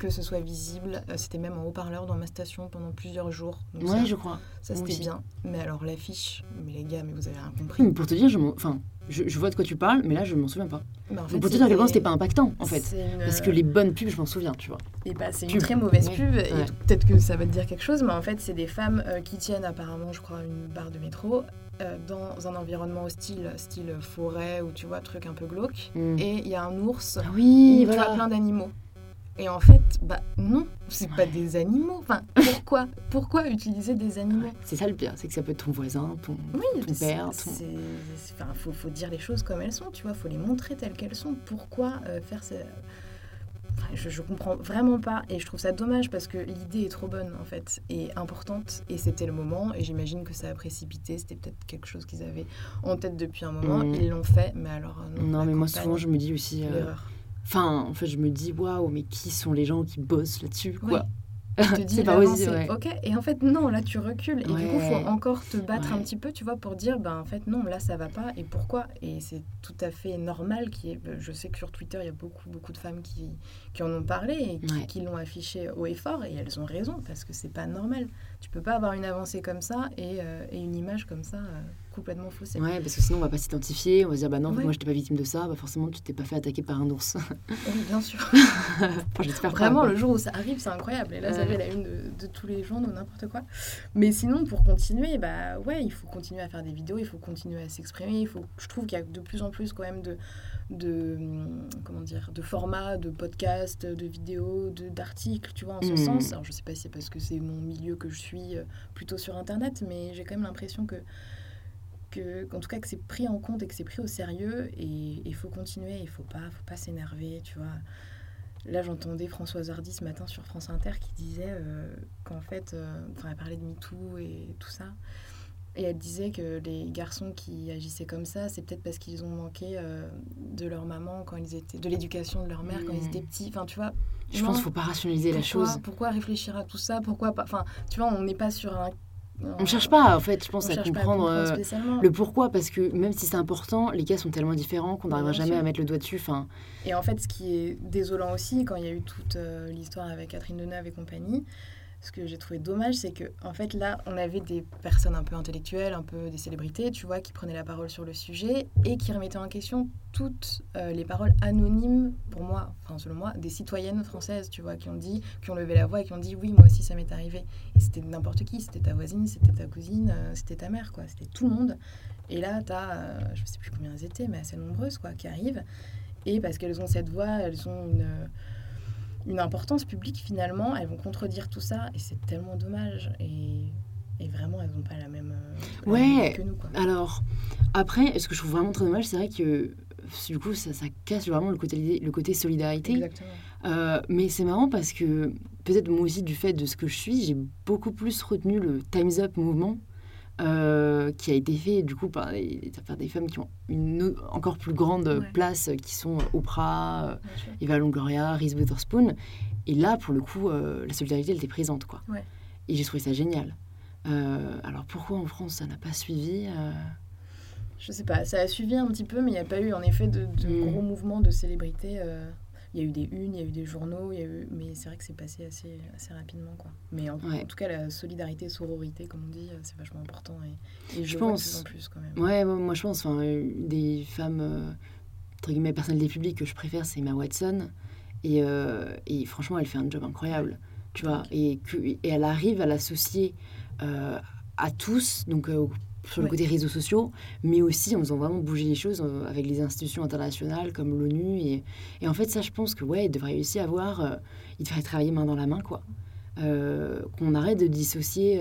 que ce soit visible. Euh, C'était même en haut-parleur dans ma station pendant plusieurs jours. Donc Ouais, ça, je crois. ça c'était bien. Mais alors, l'affiche, mais les gars, mais vous avez rien compris. mais pour te dire, je, m'en- enfin, je, je vois de quoi tu parles, mais là, je m'en souviens pas. Mais en fait, pour te dire à quel point c'était- pas impactant, en fait. une- Parce que les bonnes pubs, je m'en souviens, tu vois. Et bah, c'est une Pub. très mauvaise pub, et peut-être que ça va te dire quelque chose, mais en fait, c'est des femmes euh, qui tiennent apparemment, je crois, une barre de métro euh, dans un environnement hostile, style forêt ou tu vois, truc un peu glauque. Mm. Et il y a un ours Ah oui, où tu as voilà. plein d'animaux. Et en fait, bah non, c'est pas Ouais. des animaux. Enfin, pourquoi Pourquoi utiliser des animaux Ouais, C'est ça le pire, c'est que ça peut être ton voisin, ton, Oui, ton c'est- père, ton... Enfin, faut, faut dire les choses comme elles sont, tu vois, faut les montrer telles qu'elles sont. Pourquoi euh, faire ça Enfin, je, je comprends vraiment pas et je trouve ça dommage parce que l'idée est trop bonne en fait et importante et c'était le moment et j'imagine que ça a précipité, c'était peut-être quelque chose qu'ils avaient en tête depuis un moment, Mhm. ils l'ont fait mais alors euh, non, Non, mais moi souvent je me dis aussi. euh, l'erreur. Enfin, en fait, je me dis, waouh, mais qui sont les gens qui bossent là-dessus, quoi Tu te dis C'est pas c'est ouais. ok. Et en fait non là tu recules. Et du coup faut encore te battre un petit peu tu vois pour dire ben en fait non là ça va pas. Et pourquoi? Et c'est tout à fait normal qui est je sais que sur Twitter il y a beaucoup beaucoup de femmes qui, qui en ont parlé et qui, qui l'ont affiché haut et fort. Et elles ont raison parce que c'est pas normal tu peux pas avoir une avancée comme ça et, euh, et une image comme ça euh, complètement faussée Ouais, parce que sinon on va pas s'identifier, on va se dire, bah non, Ouais. moi j'étais pas victime de ça, bah forcément tu t'es pas fait attaquer par un ours. oui bien sûr enfin, j'espère pas, Vraiment, le jour où ça arrive, c'est incroyable. Et là, ça fait la une de, de tous les journaux, n'importe quoi. Mais sinon, pour continuer, bah ouais, il faut continuer à faire des vidéos, il faut continuer à s'exprimer. Il faut, je trouve qu'il y a de plus en plus quand même de, de hum, comment dire, de formats, de podcasts, de vidéos, d'articles, tu vois, en ce Mhm. sens. Alors, je sais pas si c'est parce que c'est mon milieu que je suis euh, plutôt sur Internet, mais j'ai quand même l'impression que que, en tout cas que c'est pris en compte et que c'est pris au sérieux et il faut continuer, il faut pas, faut pas s'énerver, tu vois. Là, j'entendais Françoise Hardy ce matin sur France Inter qui disait euh, qu'en fait, euh, enfin, elle parlait de MeToo et tout ça. Et elle disait que les garçons qui agissaient comme ça, c'est peut-être parce qu'ils ont manqué euh, de leur maman quand ils étaient, de l'éducation de leur mère quand ils étaient petits. Enfin, tu vois. Je non, pense qu'il faut pas rationaliser la chose. Pourquoi réfléchir à tout ça? Pourquoi pas? Enfin, tu vois, on n'est pas sur un. On cherche pas, en fait, je pense, à comprendre euh, le pourquoi, parce que même si c'est important, les cas sont tellement différents qu'on n'arrivera jamais sûr. à mettre le doigt dessus. Et en fait, ce qui est désolant aussi, quand il y a eu toute euh, l'histoire avec Catherine Deneuve et compagnie, ce que j'ai trouvé dommage, c'est que en fait là, on avait des personnes un peu intellectuelles, un peu des célébrités, tu vois, qui prenaient la parole sur le sujet et qui remettaient en question toutes euh, les paroles anonymes, pour moi, enfin selon moi, des citoyennes françaises, tu vois, qui ont dit, qui ont levé la voix et qui ont dit oui, moi aussi ça m'est arrivé. Et c'était n'importe qui, c'était ta voisine, c'était ta cousine, euh, c'était ta mère, quoi, c'était tout le monde. Et là, tu as, euh, je sais plus combien elles étaient, mais assez nombreuses, quoi, qui arrivent. Et parce qu'elles ont cette voix, elles ont une une importance publique finalement, elles vont contredire tout ça et c'est tellement dommage. Et, et vraiment, elles n'ont pas la même, ouais, que nous. Quoi. Alors, après, ce que je trouve vraiment très dommage, c'est vrai que du coup, ça, ça, casse vraiment le côté, le côté solidarité. Exactement. Euh, mais c'est marrant parce que peut-être moi aussi, du fait de ce que je suis, j'ai beaucoup plus retenu le Time's Up mouvement euh, qui a été fait du coup par des, des femmes qui ont une encore plus grande place, qui sont Oprah, Eva Longoria, Reese Witherspoon. Et là, pour le coup, euh, la solidarité, elle était présente. Quoi. Et j'ai trouvé ça génial. Euh, alors pourquoi en France, ça n'a pas suivi Je sais pas, ça a suivi un petit peu, mais il n'y a pas eu en effet de, mm. gros mouvements de célébrité il y a eu des unes, il y a eu des journaux, il y a eu... mais c'est vrai que c'est passé assez, assez rapidement. Quoi. Mais en, tout cas, la solidarité, sororité, comme on dit, euh, c'est vachement important. Et, je, pense. en plus, quand même. Ouais, moi je pense, enfin, des femmes, euh, entre guillemets, personnalités publiques que je préfère, c'est Emma Watson. Et, euh, et, franchement, elle fait un job incroyable. Tu vois, et, que, et elle arrive à l'associer à tous, donc sur le côté réseaux sociaux, mais aussi en faisant vraiment bouger les choses euh, avec les institutions internationales comme l'ONU. Et, et, en fait, ça, je pense que ouais, il devrait aussi avoir, euh, il devrait travailler main dans la main, quoi. Euh, qu'on arrête de dissocier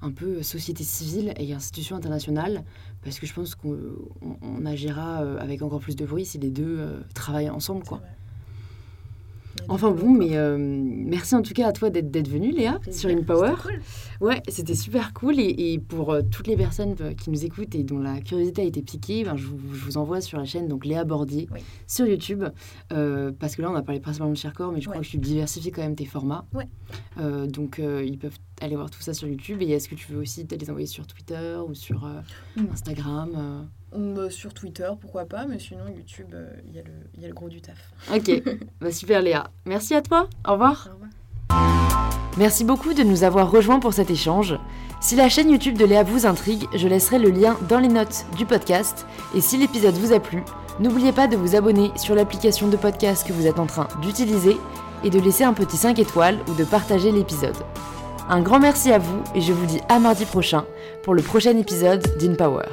un peu société civile et institutions internationales, parce que je pense qu'on agira avec encore plus de bruit si les deux travaillent ensemble, quoi. Enfin bon, mais euh, merci en tout cas à toi d'être venue, Léa, sur InPower. Cool. Ouais, c'était super cool. Et, pour euh, toutes les personnes euh, qui nous écoutent et dont la curiosité a été piquée, ben, je, vous, envoie sur la chaîne donc Léa Bordier sur YouTube. parce que là, on a parlé principalement de Chercore, mais je crois que tu diversifies quand même tes formats. Ouais. donc, ils peuvent aller voir tout ça sur YouTube. Et est-ce que tu veux aussi les envoyer sur Twitter ou sur Instagram sur Twitter, pourquoi pas, mais sinon YouTube, euh, il y, y, a le gros du taf. Ok, bah, super Léa. Merci à toi. Au revoir. Au revoir. Merci beaucoup de nous avoir rejoints pour cet échange. Si la chaîne YouTube de Léa vous intrigue, je laisserai le lien dans les notes du podcast. Et si l'épisode vous a plu, n'oubliez pas de vous abonner sur l'application de podcast que vous êtes en train d'utiliser et de laisser un petit 5 étoiles ou de partager l'épisode. Un grand merci à vous et je vous dis à mardi prochain pour le prochain épisode d'InPower.